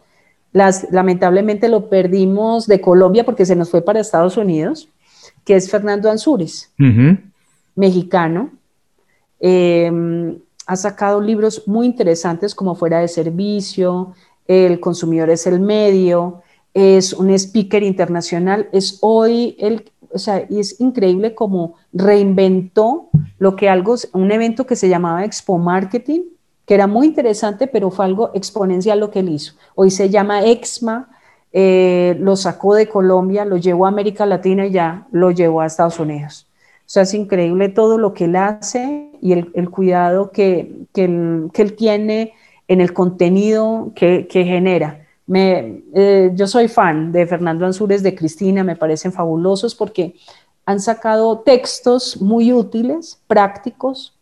[SPEAKER 3] Las, lamentablemente lo perdimos de Colombia porque se nos fue para Estados Unidos que es Fernando Ansúrez, mexicano. Em, ha sacado libros muy interesantes como Fuera de Servicio, El consumidor es el medio, es un speaker internacional, es hoy el, o sea, y es increíble como reinventó lo que algo, un evento que se llamaba Expo Marketing, que era muy interesante, pero fue algo exponencial lo que él hizo. Hoy se llama EXMA, eh, lo sacó de Colombia, lo llevó a América Latina y ya lo llevó a Estados Unidos. O sea, es increíble todo lo que él hace y el, cuidado que, que, él, tiene en el contenido que, genera. Me, eh, yo soy fan de Fernando Ansúrez, de Cristina, me parecen fabulosos porque han sacado textos muy útiles, prácticos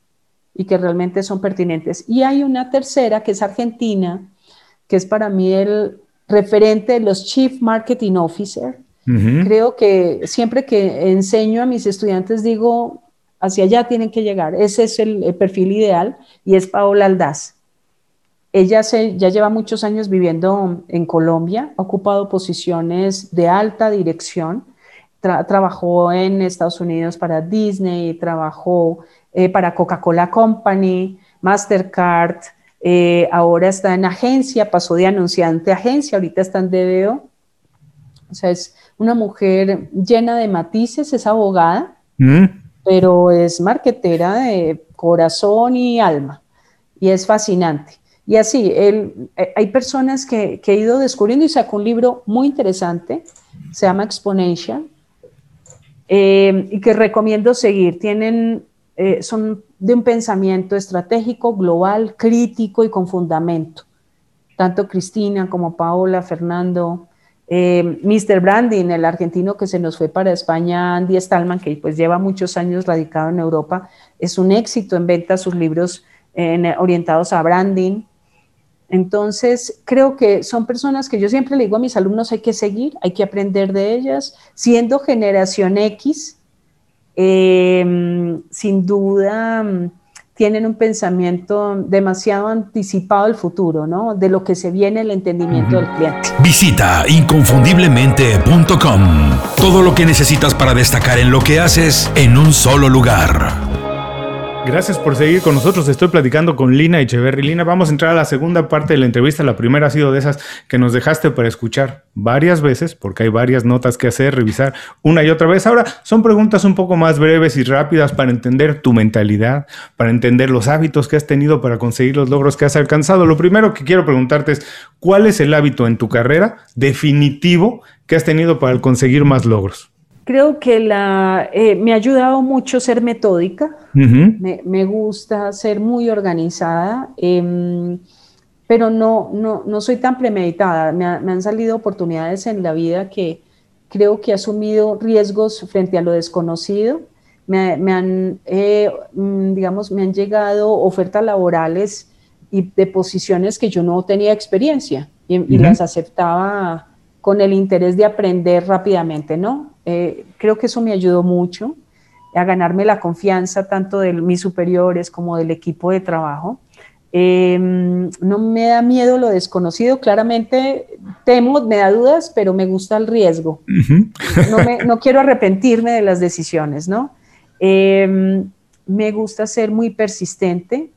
[SPEAKER 3] y que realmente son pertinentes. Y hay una tercera que es Argentina, que es para mí el, referente de los Chief Marketing Officer. Creo que siempre que enseño a mis estudiantes digo, hacia allá tienen que llegar. Ese es el, perfil ideal y es Paola Aldaz. Ella se, ya lleva muchos años viviendo en Colombia, ha ocupado posiciones de alta dirección, trabajó en Estados Unidos para Disney, trabajó eh, para Coca-Cola Company, Mastercard, eh, ahora está en agencia, pasó de anunciante a agencia, ahorita está en DBO. O sea, es una mujer llena de matices, es abogada, mm. pero es marquetera de corazón y alma. Y es fascinante. Y así, él, eh, hay personas que, que, he ido descubriendo y sacó un libro muy interesante, se llama Exponential, eh, y que recomiendo seguir. Tienen, son de un pensamiento estratégico, global, crítico y con fundamento. Tanto Cristina como Paola, Fernando, eh, Mr. Branding, el argentino que se nos fue para España, Andy Stallman, que pues lleva muchos años radicado en Europa, es un éxito en venta sus libros orientados a branding. Entonces, creo que son personas que yo siempre le digo a mis alumnos, hay que seguir, hay que aprender de ellas, siendo generación X, Em, sin duda mm, tienen un pensamiento demasiado anticipado del futuro, ¿no? De lo que se viene el entendimiento del cliente.
[SPEAKER 2] Visita inconfundiblemente.com. Todo lo que necesitas para destacar en lo que haces en un solo lugar.
[SPEAKER 1] Gracias por seguir con nosotros. Estoy platicando con Lina Echeverry. Lina, vamos a entrar a la segunda parte de la entrevista. La primera ha sido de esas que nos dejaste para escuchar varias veces, porque hay varias notas que hacer, revisar una y otra vez. Ahora son preguntas un poco más breves y rápidas para entender tu mentalidad, para entender los hábitos que has tenido para conseguir los logros que has alcanzado. Lo primero que quiero preguntarte es, ¿cuál es el hábito en tu carrera definitivo que has tenido para conseguir más logros?
[SPEAKER 3] Creo que la, eh, me ha ayudado mucho ser metódica, me, gusta ser muy organizada, em, pero no, no, no, soy tan premeditada. Me, han salido oportunidades en la vida que creo que he asumido riesgos frente a lo desconocido. Me, han, eh, mm, digamos, me han llegado ofertas laborales y de posiciones que yo no tenía experiencia y, y las aceptaba con el interés de aprender rápidamente, ¿no? Eh, creo que eso me ayudó mucho a ganarme la confianza tanto de mis superiores como del equipo de trabajo. Em, no me da miedo lo desconocido, claramente temo, me da dudas, pero me gusta el riesgo. no, quiero arrepentirme de las decisiones, ¿no? Em, me gusta ser muy persistente,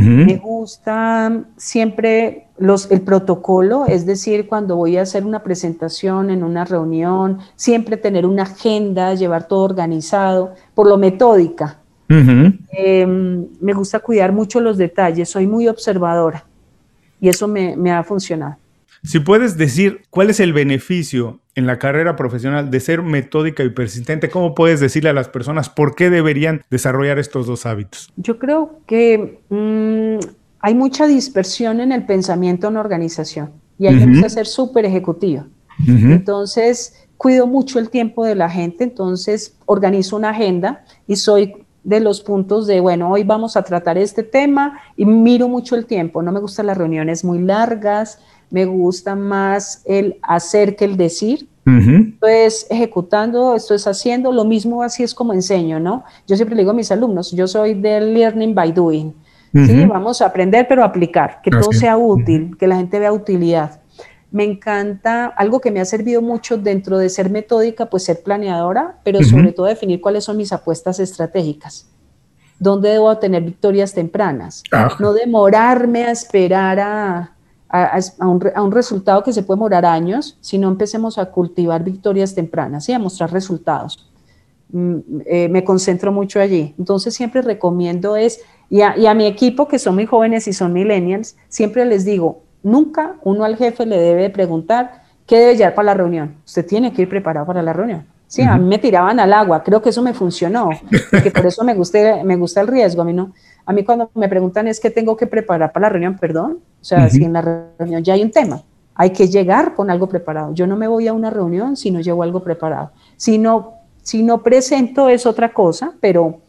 [SPEAKER 3] me gusta siempre los, el protocolo, es decir, cuando voy a hacer una presentación en una reunión, siempre tener una agenda, llevar todo organizado, por lo metódica. Em, me gusta cuidar mucho los detalles, soy muy observadora y eso me, me ha funcionado.
[SPEAKER 1] Si puedes decir cuál es el beneficio en la carrera profesional de ser metódica y persistente, ¿cómo puedes decirle a las personas por qué deberían desarrollar estos dos hábitos?
[SPEAKER 3] Yo creo que mm, hay mucha dispersión en el pensamiento en organización y hay que ser súper ejecutiva. Entonces, cuido mucho el tiempo de la gente, entonces organizo una agenda y soy de los puntos de, bueno, hoy vamos a tratar este tema y miro mucho el tiempo. No me gustan las reuniones muy largas, me gusta más el hacer que el decir. Entonces, ejecutando, esto es haciendo, lo mismo así es como enseño, ¿no? Yo siempre le digo a mis alumnos, yo soy de learning by doing. Sí, vamos a aprender, pero aplicar, que todo sea útil, que la gente vea utilidad. Me encanta, algo que me ha servido mucho dentro de ser metódica, pues ser planeadora, pero sobre todo definir cuáles son mis apuestas estratégicas. ¿Dónde debo tener victorias tempranas? Ah. No demorarme a esperar a, a, un, resultado que se puede demorar años, sino empecemos a cultivar victorias tempranas y a mostrar resultados. Mm, eh, me concentro mucho allí. Entonces siempre recomiendo es, y a, y a mi equipo que son muy jóvenes y son millennials, siempre les digo, Nunca uno al jefe le debe preguntar qué debe llevar para la reunión. Usted tiene que ir preparado para la reunión. Sí, a mí me tiraban al agua, creo que eso me funcionó, porque por eso me gusta, me gusta el riesgo. A mí no, a mí cuando me preguntan es que tengo que preparar para la reunión, perdón, o sea, si en la reunión ya hay un tema, hay que llegar con algo preparado. Yo no me voy a una reunión si no llevo algo preparado. Si no, si no presento es otra cosa, pero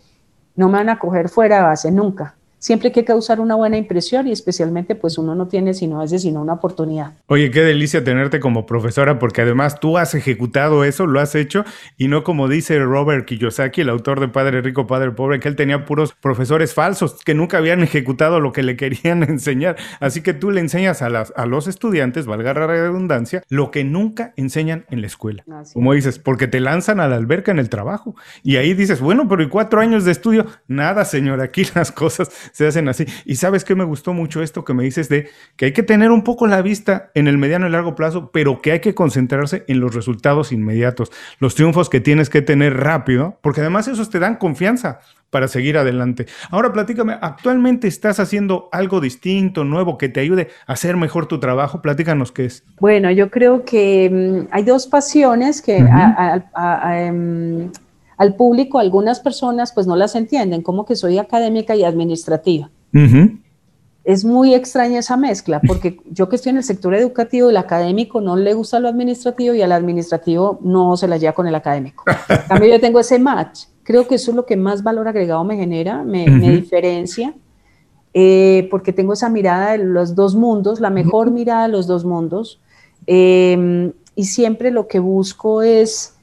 [SPEAKER 3] no me van a coger fuera de base nunca siempre hay que causar una buena impresión y especialmente pues uno no tiene sino a veces sino una oportunidad.
[SPEAKER 1] Oye, qué delicia tenerte como profesora porque además tú has ejecutado eso, lo has hecho y no como dice Robert Kiyosaki, el autor de Padre Rico, Padre Pobre, que él tenía puros profesores falsos que nunca habían ejecutado lo que le querían enseñar. Así que tú le enseñas a, las, a los estudiantes, valga la redundancia, lo que nunca enseñan en la escuela. como dices, porque te lanzan a la alberca en el trabajo y ahí dices, bueno, pero ¿y cuatro años de estudio? Nada, señor, aquí las cosas se hacen así. Y sabes que me gustó mucho esto que me dices de que hay que tener un poco la vista en el mediano y largo plazo, pero que hay que concentrarse en los resultados inmediatos, los triunfos que tienes que tener rápido, porque además esos te dan confianza para seguir adelante. Ahora platícame, ¿actualmente estás haciendo algo distinto, nuevo, que te ayude a hacer mejor tu trabajo? Platícanos qué es.
[SPEAKER 3] Bueno, yo creo que mm, hay dos pasiones que al público algunas personas pues no las entienden, como que soy académica y administrativa. Es muy extraña esa mezcla, porque yo que estoy en el sector educativo, el académico no le gusta lo administrativo y al administrativo no se la lleva con el académico. Cambio, yo tengo ese match. Creo que eso es lo que más valor agregado me genera, me, diferencia, eh, porque tengo esa mirada de los dos mundos, la mejor mirada de los dos mundos, eh, y siempre lo que busco es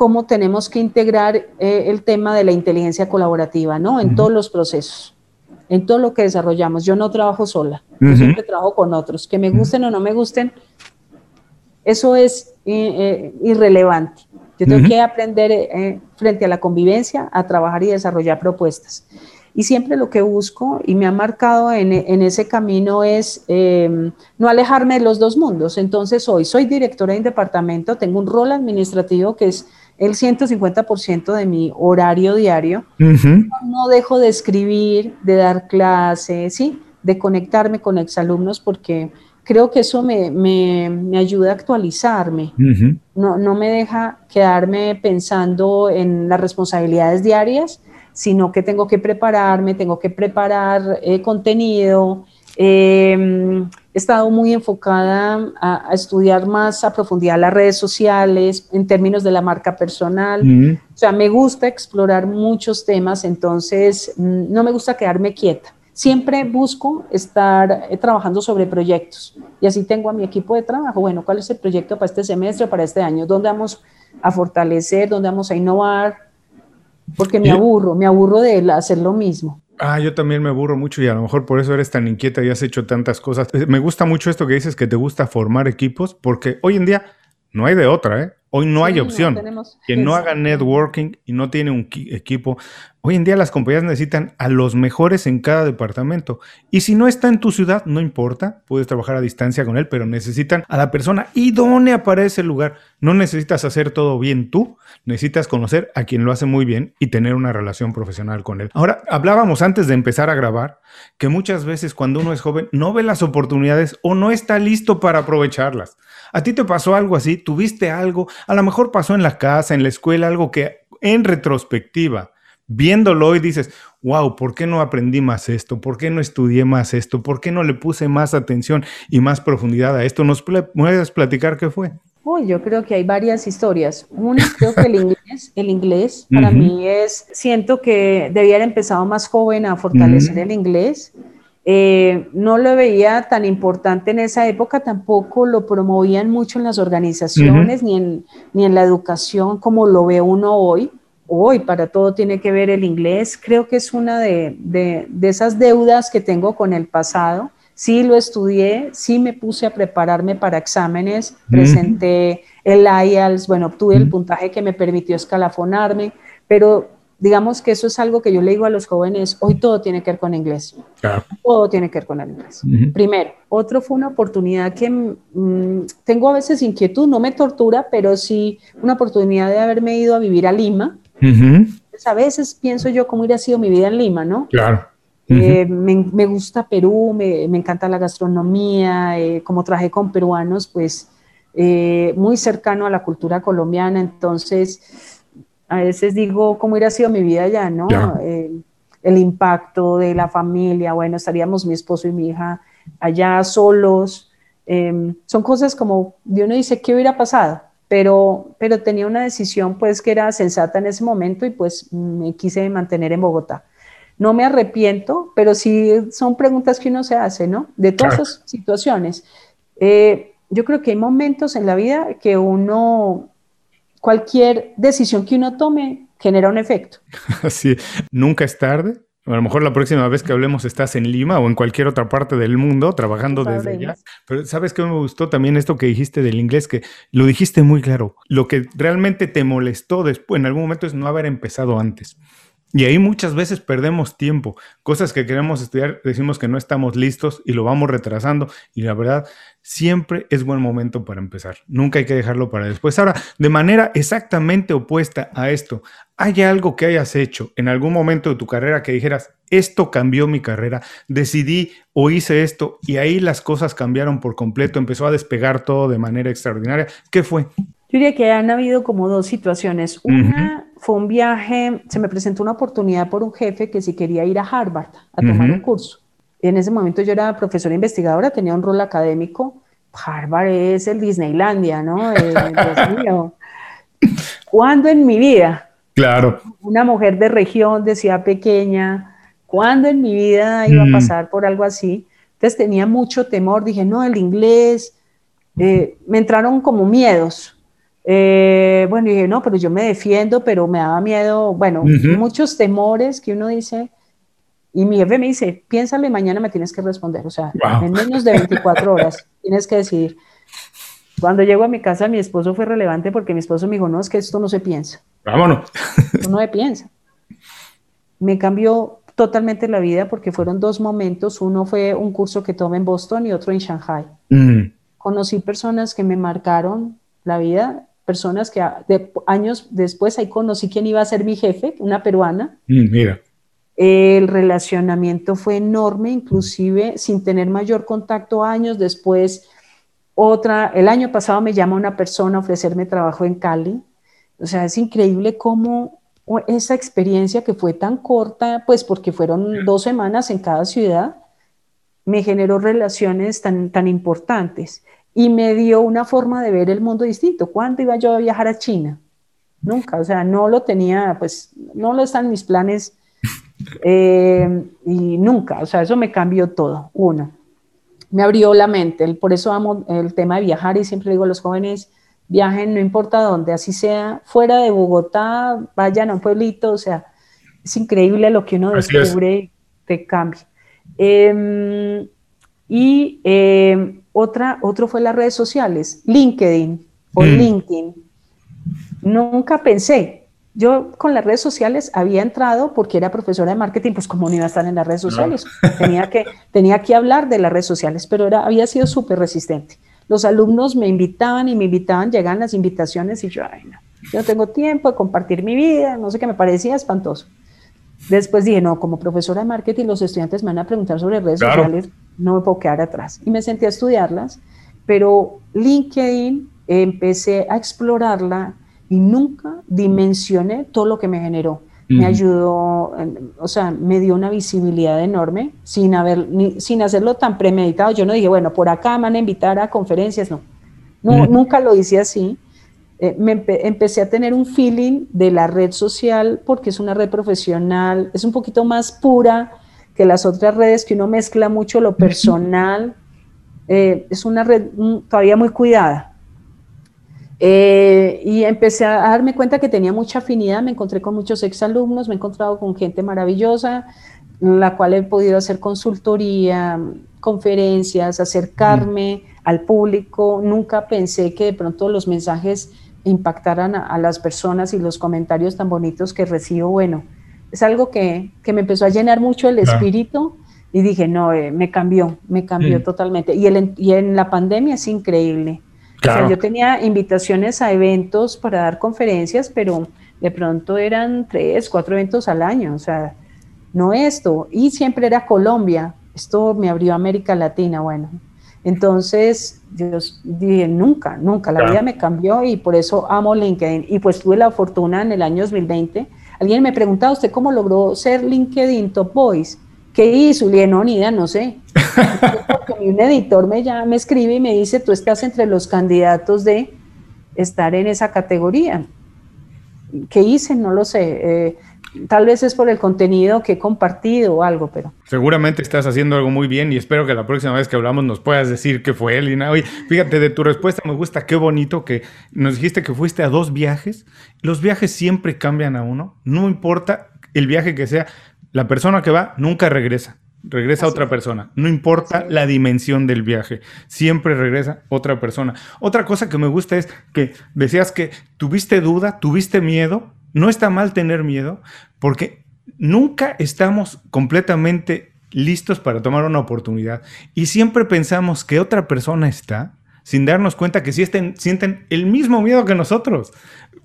[SPEAKER 3] cómo tenemos que integrar eh, el tema de la inteligencia colaborativa, ¿no? En todos los procesos, en todo lo que desarrollamos. Yo no trabajo sola, yo siempre trabajo con otros, que me gusten o no me gusten, eso es eh, eh, irrelevante. Yo tengo que aprender frente a la convivencia a trabajar y desarrollar propuestas. Y siempre lo que busco y me ha marcado en, en ese camino es em, no alejarme de los dos mundos. Entonces hoy soy directora de un departamento, tengo un rol administrativo que es el 150% de mi horario diario. No dejo de escribir, de dar clases, ¿sí? de conectarme con exalumnos porque creo que eso me, me, ayuda a actualizarme. no, no me deja quedarme pensando en las responsabilidades diarias, sino que tengo que prepararme, tengo que preparar eh, contenido, eh, he estado muy enfocada a, estudiar más a profundidad las redes sociales en términos de la marca personal. O sea, me gusta explorar muchos temas, entonces mm, no me gusta quedarme quieta. Siempre busco estar eh, trabajando sobre proyectos y así tengo a mi equipo de trabajo. Bueno, ¿cuál es el proyecto para este semestre, para este año? ¿Dónde vamos a fortalecer? ¿Dónde vamos a innovar? Porque me aburro, me aburro de hacer lo mismo.
[SPEAKER 1] Ah, yo también me aburro mucho y a lo mejor por eso eres tan inquieta y has hecho tantas cosas. Eh, me gusta mucho esto que dices que te gusta formar equipos porque hoy en día no hay de otra, ¿eh? Hoy no hay opción. que no haga networking y no tiene un equipo, Hoy en día las compañías necesitan a los mejores en cada departamento. Y si no está en tu ciudad, no importa, puedes trabajar a distancia con él, pero necesitan a la persona idónea para ese lugar. No necesitas hacer todo bien tú, necesitas conocer a quien lo hace muy bien y tener una relación profesional con él. Ahora, hablábamos antes de empezar a grabar que muchas veces cuando uno es joven no ve las oportunidades o no está listo para aprovecharlas. ¿A ti te pasó algo así? ¿Tuviste algo? A lo mejor pasó en la casa, en la escuela, algo que en retrospectiva viéndolo hoy dices, wow, ¿por qué no aprendí más esto? ¿Por qué no estudié más esto? ¿Por qué no le puse más atención y más profundidad a esto? ¿Nos puedes platicar qué fue?
[SPEAKER 3] Uy, yo creo que hay varias historias. Una, creo que el inglés, el inglés para mí es, siento que debía haber empezado más joven a fortalecer el inglés. Eh, no lo veía tan importante en esa época, tampoco lo promovían mucho en las organizaciones ni, en, ni en la educación como lo ve uno hoy hoy para todo tiene que ver el inglés. Creo que es una de, esas deudas que tengo con el pasado. Sí lo estudié, sí me puse a prepararme para exámenes, presenté el IELTS, bueno, obtuve el puntaje que me permitió escalafonarme, pero digamos que eso es algo que yo le digo a los jóvenes, hoy todo tiene que ver con inglés. Todo tiene que ver con el inglés. Primero, otro fue una oportunidad que mm, tengo a veces inquietud, no me tortura, pero sí una oportunidad de haberme ido a vivir a Lima pues a veces pienso yo cómo hubiera sido mi vida en Lima, ¿no?
[SPEAKER 1] Claro.
[SPEAKER 3] Eh, me, gusta Perú, me, encanta la gastronomía, eh, como trabajé con peruanos, pues eh, muy cercano a la cultura colombiana, entonces a veces digo cómo hubiera sido mi vida allá, ¿no? el impacto de la familia, bueno, estaríamos mi esposo y mi hija allá solos, son cosas como, Dios uno dice, ¿qué hubiera pasado? Pero, pero tenía una decisión pues que era sensata en ese momento y pues me quise mantener en Bogotá. No me arrepiento, pero sí son preguntas que uno se hace, ¿no? De todas esas situaciones. Eh, yo creo que hay momentos en la vida que uno, cualquier decisión que uno tome genera un efecto.
[SPEAKER 1] Sí, nunca es tarde a lo mejor la próxima vez que hablemos estás en Lima o en cualquier otra parte del mundo trabajando desde allá. Pero sabes que me gustó también esto que dijiste del inglés, que lo dijiste muy claro. Lo que realmente te molestó después, en algún momento, es no haber empezado antes. Y ahí muchas veces perdemos tiempo. Cosas que queremos estudiar, decimos que no estamos listos y lo vamos retrasando. Y la verdad, siempre es buen momento para empezar. Nunca hay que dejarlo para después. Ahora, de manera exactamente opuesta a esto, ¿hay algo que hayas hecho en algún momento de tu carrera que dijeras, esto cambió mi carrera, decidí o hice esto y ahí las cosas cambiaron por completo, empezó a despegar todo de manera extraordinaria? ¿Qué fue?
[SPEAKER 3] Yo diría que han habido como dos situaciones. Una fue un viaje, se me presentó una oportunidad por un jefe que si quería ir a Harvard a tomar un curso. En ese momento yo era profesora investigadora, tenía un rol académico. Harvard es el Disneylandia, ¿no? Eh, Dios mío. ¿Cuándo en mi vida?
[SPEAKER 1] Claro.
[SPEAKER 3] Una mujer de región, de ciudad pequeña, ¿cuándo en mi vida iba a mm. pasar por algo así? Entonces tenía mucho temor, dije, no, el inglés, eh, me entraron como miedos, eh, bueno, dije, no, pero yo me defiendo, pero me daba miedo, bueno, muchos temores que uno dice, y mi jefe me dice, piénsale, mañana me tienes que responder, o sea, en menos de 24 horas tienes que decidir. Cuando llego a mi casa, mi esposo fue relevante porque mi esposo me dijo, no, es que esto no se piensa.
[SPEAKER 1] Vámonos.
[SPEAKER 3] no se piensa. Me cambió totalmente la vida porque fueron dos momentos. Uno fue un curso que tomé en Boston y otro en Shanghai. Mm. Conocí personas que me marcaron la vida personas que de, años después ahí conocí quién iba a ser mi jefe, una peruana.
[SPEAKER 1] Mm, mira.
[SPEAKER 3] El relacionamiento fue enorme, inclusive sin tener mayor contacto años después. Otra, el año pasado me llama una persona a ofrecerme trabajo en Cali. O sea, es increíble cómo esa experiencia que fue tan corta, pues porque fueron dos semanas en cada ciudad, me generó relaciones tan, tan importantes y me dio una forma de ver el mundo distinto. ¿Cuándo iba yo a viajar a China? Nunca, o sea, no lo tenía, pues no lo están mis planes eh, y nunca, o sea, eso me cambió todo. Uno, me abrió la mente, por eso amo el tema de viajar y siempre digo a los jóvenes, viajen no importa dónde, así sea fuera de Bogotá, vayan a un pueblito, o sea, es increíble lo que uno descubre, te cambia. Em, y em, otra, otro fue las redes sociales, LinkedIn o mm. LinkedIn. Nunca pensé yo con las redes sociales había entrado porque era profesora de marketing, pues como no iba a estar en las redes sociales, tenía, que, tenía que hablar de las redes sociales, pero era, había sido súper resistente. Los alumnos me invitaban y me invitaban, llegaban las invitaciones y yo, ay, no, yo no tengo tiempo de compartir mi vida, no sé qué, me parecía espantoso. Después dije, no, como profesora de marketing los estudiantes me van a preguntar sobre redes sociales, no me puedo quedar atrás. Y me senté a estudiarlas, pero LinkedIn empecé a explorarla y nunca dimensioné todo lo que me generó. Me ayudó, o sea, me dio una visibilidad enorme sin, haber, sin hacerlo tan premeditado. Yo no dije, bueno, por acá me van a invitar a conferencias, no. no Nunca lo hice así. Eh, me empecé a tener un feeling de la red social porque es una red profesional, es un poquito más pura que las otras redes que uno mezcla mucho lo personal. Eh, es una red mm, todavía muy cuidada. Eh, y empecé a darme cuenta que tenía mucha afinidad, me encontré con muchos exalumnos, me he encontrado con gente maravillosa, la cual he podido hacer consultoría, conferencias, acercarme al público. Nunca pensé que de pronto los mensajes impactaran a, las personas y los comentarios tan bonitos que recibo. Bueno, es algo que, que me empezó a llenar mucho el espíritu y dije, no, eh, me cambió, me cambió mm. totalmente. Y, el, y en la pandemia es increíble yo tenía invitaciones a eventos para dar conferencias, pero de pronto eran tres, cuatro eventos al año, o sea, no esto. Y siempre era Colombia, esto me abrió América Latina, bueno. Entonces, yo dije, nunca, nunca, la vida me cambió y por eso amo LinkedIn. Y pues tuve la fortuna en el año 2020. Alguien me preguntaba, ¿usted cómo logró ser LinkedIn Top Voice? ¿Qué hizo? Y no, ni idea, no sé. Porque un editor me, ya, me escribe y me dice, tú estás entre los candidatos de estar en esa categoría. ¿Qué hice? No lo sé. Eh, tal vez es por el contenido que he compartido o algo, pero...
[SPEAKER 1] Seguramente estás haciendo algo muy bien y espero que la próxima vez que hablamos nos puedas decir qué fue, Lina. Oye, fíjate, de tu respuesta me gusta, qué bonito que nos dijiste que fuiste a dos viajes. Los viajes siempre cambian a uno, no importa el viaje que sea, la persona que va nunca regresa. Regresa otra persona. No importa la dimensión del viaje. Siempre regresa otra persona. Otra cosa que me gusta es que decías que tuviste duda, tuviste miedo. No está mal tener miedo porque nunca estamos completamente listos para tomar una oportunidad. Y siempre pensamos que otra persona está sin darnos cuenta que sienten, sienten el mismo miedo que nosotros.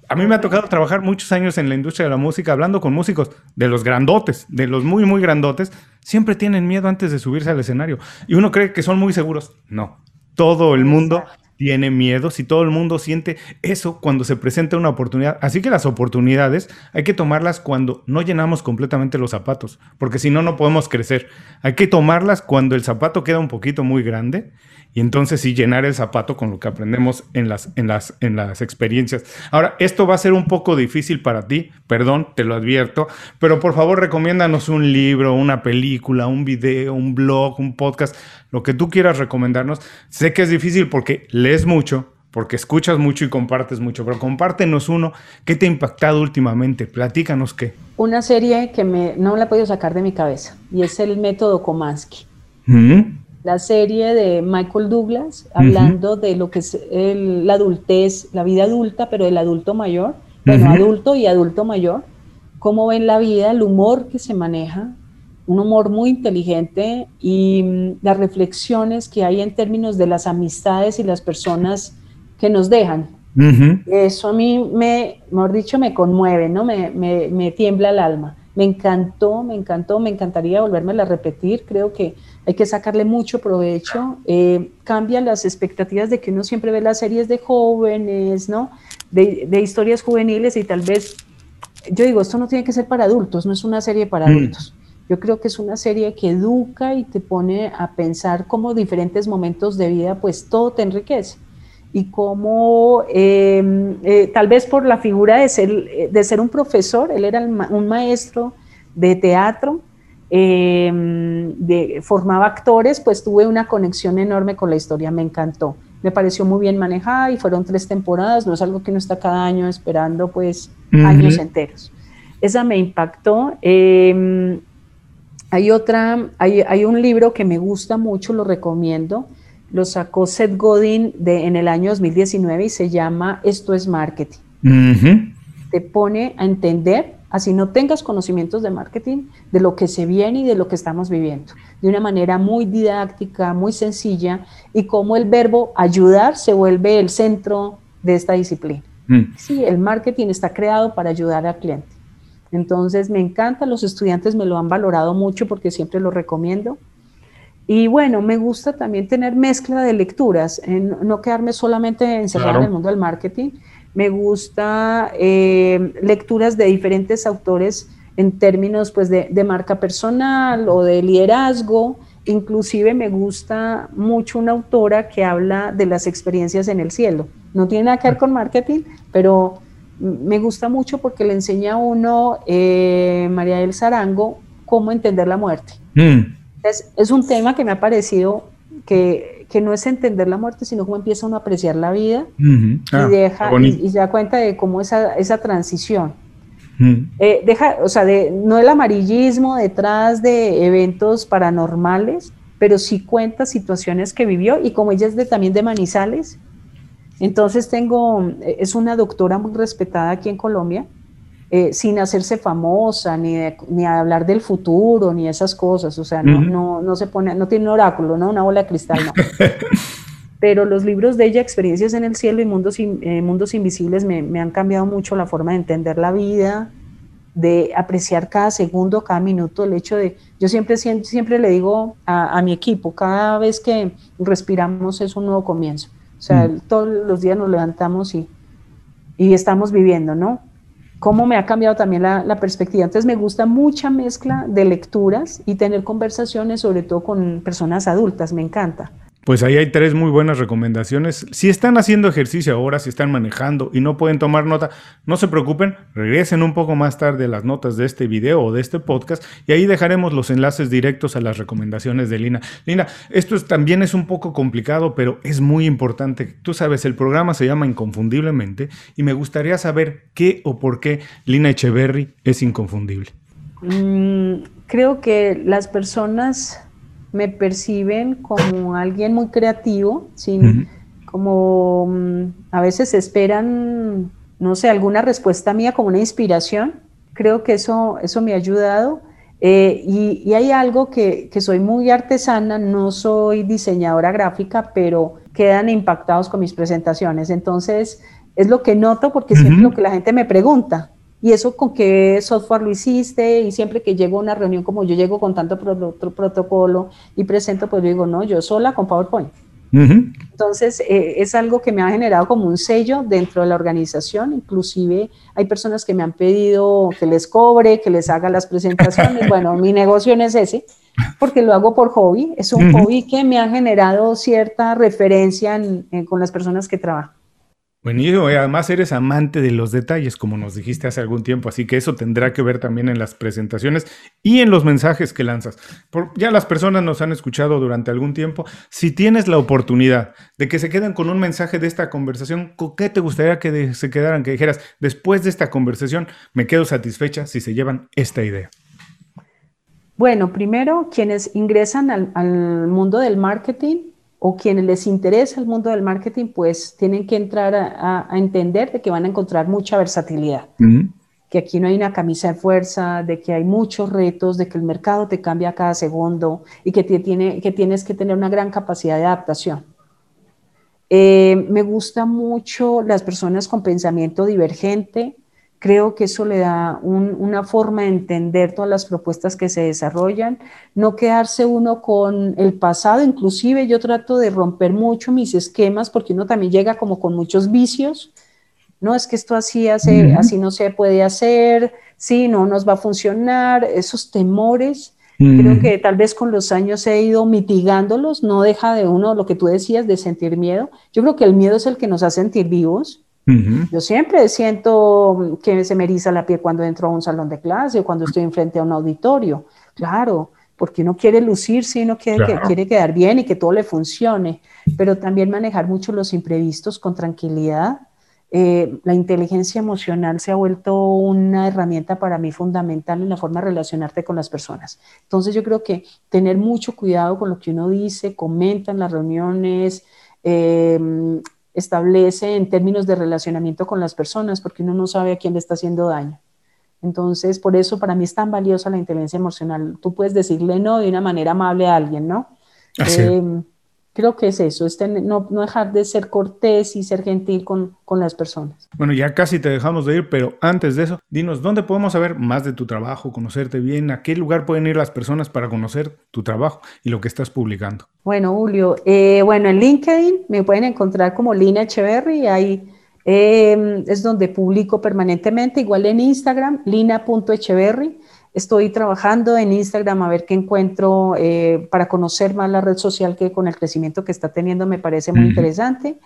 [SPEAKER 1] A mí me ha tocado trabajar muchos años en la industria de la música, hablando con músicos de los grandotes, de los muy, muy grandotes. Siempre tienen miedo antes de subirse al escenario. Y uno cree que son muy seguros. No. Todo el mundo tiene miedo, si todo el mundo siente eso cuando se presenta una oportunidad. Así que las oportunidades hay que tomarlas cuando no llenamos completamente los zapatos, porque si no, no podemos crecer. Hay que tomarlas cuando el zapato queda un poquito muy grande y entonces sí llenar el zapato con lo que aprendemos en las, en las, en las experiencias. Ahora, esto va a ser un poco difícil para ti, perdón, te lo advierto, pero por favor recomiéndanos un libro, una película, un video, un blog, un podcast, lo que tú quieras recomendarnos. Sé que es difícil porque lees mucho, porque escuchas mucho y compartes mucho, pero compártenos uno. ¿Qué te ha impactado últimamente? Platícanos qué.
[SPEAKER 3] Una serie que me, no la he podido sacar de mi cabeza y es el método Komansky. ¿Mm? La serie de Michael Douglas, hablando de lo que es la adultez, la vida adulta, pero el adulto mayor, bueno, adulto y adulto mayor, cómo ven la vida, el humor que se maneja, un humor muy inteligente y mm, las reflexiones que hay en términos de las amistades y las personas que nos dejan. Eso a mí me, mejor dicho, me conmueve, ¿no? Me, me, me tiembla el alma. Me encantó, me encantó, me encantaría volverme a repetir. Creo que hay que sacarle mucho provecho. Eh, cambian las expectativas de que uno siempre ve las series de jóvenes, ¿no? De, historias juveniles y tal vez, yo digo, esto no tiene que ser para adultos, no es una serie para mm. adultos. Yo creo que es una serie que educa y te pone a pensar cómo diferentes momentos de vida, pues todo te enriquece. Y cómo, em, eh, tal vez por la figura de ser, de ser un profesor, él era un maestro de teatro, Em, de, formaba actores, pues tuve una conexión enorme con la historia, me encantó. Me pareció muy bien manejada y fueron tres temporadas, no es algo que uno está cada año esperando pues años enteros. Esa me impactó. Em, hay otra, hay, hay, un libro que me gusta mucho, lo recomiendo, lo sacó Seth Godin de, en el año 2019 y se llama Esto es Marketing te pone a entender, así no tengas conocimientos de marketing, de lo que se viene y de lo que estamos viviendo, de una manera muy didáctica, muy sencilla, y cómo el verbo ayudar se vuelve el centro de esta disciplina. Mm. Sí, el marketing está creado para ayudar al cliente. Entonces me encanta, los estudiantes me lo han valorado mucho porque siempre lo recomiendo. Y bueno, me gusta también tener mezcla de lecturas, no quedarme solamente encerrada en el mundo del marketing. Me gusta eh, lecturas de diferentes autores en términos pues, de, de, marca personal o de liderazgo. Inclusive me gusta mucho una autora que habla de las experiencias en el cielo. No tiene nada que ver con marketing, pero me gusta mucho porque le enseña a uno, eh, María del Zarango, cómo entender la muerte. Mm. Es, un tema que me ha parecido que, que, no es entender la muerte, sino cómo empieza uno a apreciar la vida y, ah, deja, y, se da cuenta de cómo esa, esa transición. Eh, deja, o sea, de, no el amarillismo detrás de eventos paranormales, pero sí cuenta situaciones que vivió y como ella es de, también de Manizales, entonces tengo, es una doctora muy respetada aquí en Colombia, eh, sin hacerse famosa, ni, ni hablar del futuro, ni esas cosas, o sea, no, no, no, se pone, no tiene un oráculo, ¿no? Una bola de cristal, no. Pero los libros de ella, Experiencias en el Cielo y Mundos, eh, Mundos Invisibles, me, me, han cambiado mucho la forma de entender la vida, de apreciar cada segundo, cada minuto, el hecho de, yo siempre, siempre, le digo a, a mi equipo, cada vez que respiramos es un nuevo comienzo. O sea, mm. todos los días nos levantamos y, y, estamos viviendo, ¿no? Cómo me ha cambiado también la, perspectiva. Entonces me gusta mucha mezcla de lecturas y tener conversaciones, sobre todo con personas adultas, me encanta.
[SPEAKER 1] Pues ahí hay tres muy buenas recomendaciones. Si están haciendo ejercicio ahora, si están manejando y no pueden tomar nota, no se preocupen, regresen un poco más tarde las notas de este video o de este podcast y ahí dejaremos los enlaces directos a las recomendaciones de Lina. Lina, esto también es un poco complicado, pero es muy importante. Tú sabes, el programa se llama Inconfundiblemente y me gustaría saber qué o por qué Lina Echeverry es inconfundible.
[SPEAKER 3] Mm, creo que las personas me perciben como alguien muy creativo, sin, como mm, a veces esperan, no sé, alguna respuesta mía como una inspiración. Creo que eso, eso me ha ayudado. Eh, y, hay algo que, que, soy muy artesana, no soy diseñadora gráfica, pero quedan impactados con mis presentaciones. Entonces, es lo que noto porque siempre lo que la gente me pregunta, y eso con qué software lo hiciste y siempre que llego a una reunión como yo llego con tanto protocolo y presento, pues yo digo, no, yo sola con PowerPoint. Entonces, eh, es algo que me ha generado como un sello dentro de la organización. Inclusive hay personas que me han pedido que les cobre, que les haga las presentaciones. bueno, mi negocio no es ese, porque lo hago por hobby. Es un hobby que me ha generado cierta referencia con las personas que trabajo.
[SPEAKER 1] Buenísimo, y además eres amante de los detalles, como nos dijiste hace algún tiempo, así que eso tendrá que ver también en las presentaciones y en los mensajes que lanzas. ya las personas nos han escuchado durante algún tiempo. Si tienes la oportunidad de que se queden con un mensaje de esta conversación, ¿con qué te gustaría que se quedaran? Que dijeras, después de esta conversación me quedo satisfecha si se llevan esta idea.
[SPEAKER 3] Bueno, primero, quienes ingresan al mundo del marketing, o quienes les interesa el mundo del marketing, pues tienen que entrar a, entender de que van a encontrar mucha versatilidad, que aquí no hay una camisa de fuerza, de que hay muchos retos, de que el mercado te cambia cada segundo y que, tiene, que tienes que tener una gran capacidad de adaptación. Eh, me gusta mucho las personas con pensamiento divergente, Creo que eso le da una forma de entender todas las propuestas que se desarrollan, no quedarse uno con el pasado, inclusive yo trato de romper mucho mis esquemas porque uno también llega como con muchos vicios, no es que esto así, hace, así no se puede hacer, sí, no nos va a funcionar, esos temores. Creo que tal vez con los años he ido mitigándolos, no deja de uno lo que tú decías de sentir miedo. Yo creo que el miedo es el que nos hace sentir vivos yo siempre siento que se me eriza la piel cuando entro a un salón de clase o cuando estoy enfrente a un auditorio. Claro, porque uno quiere lucirse, uno quiere, que, quiere quedar bien y que todo le funcione, pero también manejar mucho los imprevistos con tranquilidad. Eh, la inteligencia emocional se ha vuelto una herramienta para mí fundamental en la forma de relacionarte con las personas. Entonces yo creo que tener mucho cuidado con lo que uno dice, comenta en las reuniones, eh, establece en términos de relacionamiento con las personas, porque uno no sabe a quién le está haciendo daño. Entonces, por eso para mí es tan valiosa la inteligencia emocional. Tú puedes decirle no de una manera amable a alguien, ¿no? Eh, creo que es eso, es no, no, dejar de ser cortés y ser gentil con, con, las personas.
[SPEAKER 1] Bueno, ya casi te dejamos de ir, pero antes de eso, dinos, ¿dónde podemos saber más de tu trabajo, conocerte bien? ¿A qué lugar pueden ir las personas para conocer tu trabajo y lo que estás publicando?
[SPEAKER 3] Bueno, Julio, eh, bueno, en LinkedIn me pueden encontrar como Lina Echeverry, ahí eh, es donde publico permanentemente, igual en Instagram, lina.echeverry. Estoy trabajando en Instagram a ver qué encuentro eh, para conocer más la red social que con el crecimiento que está teniendo me parece muy interesante.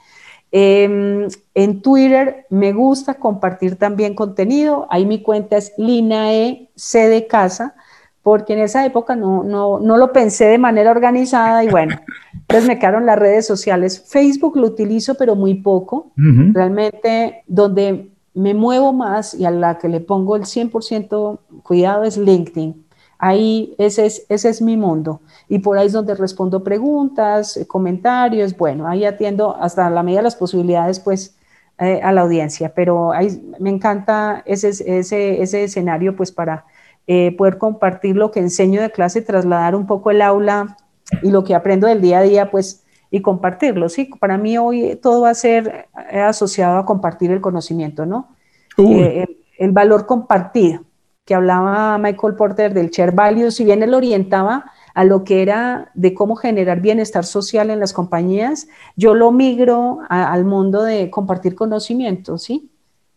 [SPEAKER 3] Em, en Twitter me gusta compartir también contenido. Ahí mi cuenta es Linae C de casa, porque en esa época no, no, no lo pensé de manera organizada y bueno, entonces me quedaron las redes sociales. Facebook lo utilizo, pero muy poco. Realmente donde me muevo más y a la que le pongo el 100% cuidado es LinkedIn. Ahí ese es, ese es mi mundo. Y por ahí es donde respondo preguntas, eh, comentarios. Bueno, ahí atiendo hasta la medida de las posibilidades, pues, eh, a la audiencia. Pero ahí me encanta ese, ese, ese escenario, pues, para eh, poder compartir lo que enseño de clase, trasladar un poco el aula y lo que aprendo del día a día, pues, y compartirlo, ¿sí? Para mí hoy todo va a ser eh, asociado a compartir el conocimiento, ¿no? Eh, el, valor compartido, que hablaba Michael Porter del share value, si bien él orientaba a lo que era de cómo generar bienestar social en las compañías, yo lo migro al mundo de compartir conocimiento, ¿sí?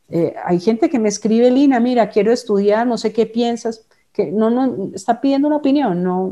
[SPEAKER 3] Eh, hay gente que me escribe, Lina, mira, quiero estudiar, no sé qué piensas, que no, no, está pidiendo una opinión, no,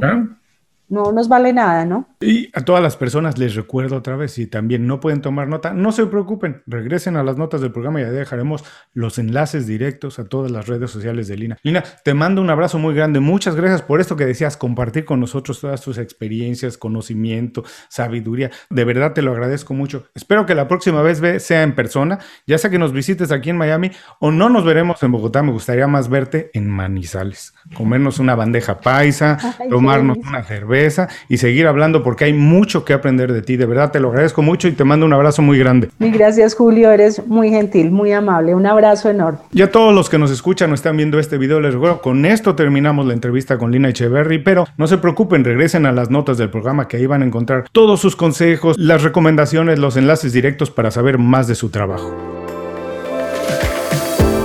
[SPEAKER 3] no nos vale nada, ¿no?
[SPEAKER 1] Y a todas las personas les recuerdo otra vez, si también no pueden tomar nota, no se preocupen, regresen a las notas del programa y ya dejaremos los enlaces directos a todas las redes sociales de Lina. Lina, te mando un abrazo muy grande, muchas gracias por esto que decías, compartir con nosotros todas tus experiencias, conocimiento, sabiduría, de verdad te lo agradezco mucho. Espero que la próxima vez sea en persona, ya sea que nos visites aquí en Miami o no nos veremos en Bogotá, me gustaría más verte en Manizales, comernos una bandeja paisa, tomarnos una cerveza y seguir hablando porque hay mucho que aprender de ti. De verdad te lo agradezco mucho y te mando un abrazo muy grande.
[SPEAKER 3] Muy gracias Julio, eres muy gentil, muy amable. Un abrazo enorme.
[SPEAKER 1] Y a todos los que nos escuchan o están viendo este video, les recuerdo, con esto terminamos la entrevista con Lina Echeverry, pero no se preocupen, regresen a las notas del programa que ahí van a encontrar todos sus consejos, las recomendaciones, los enlaces directos para saber más de su trabajo.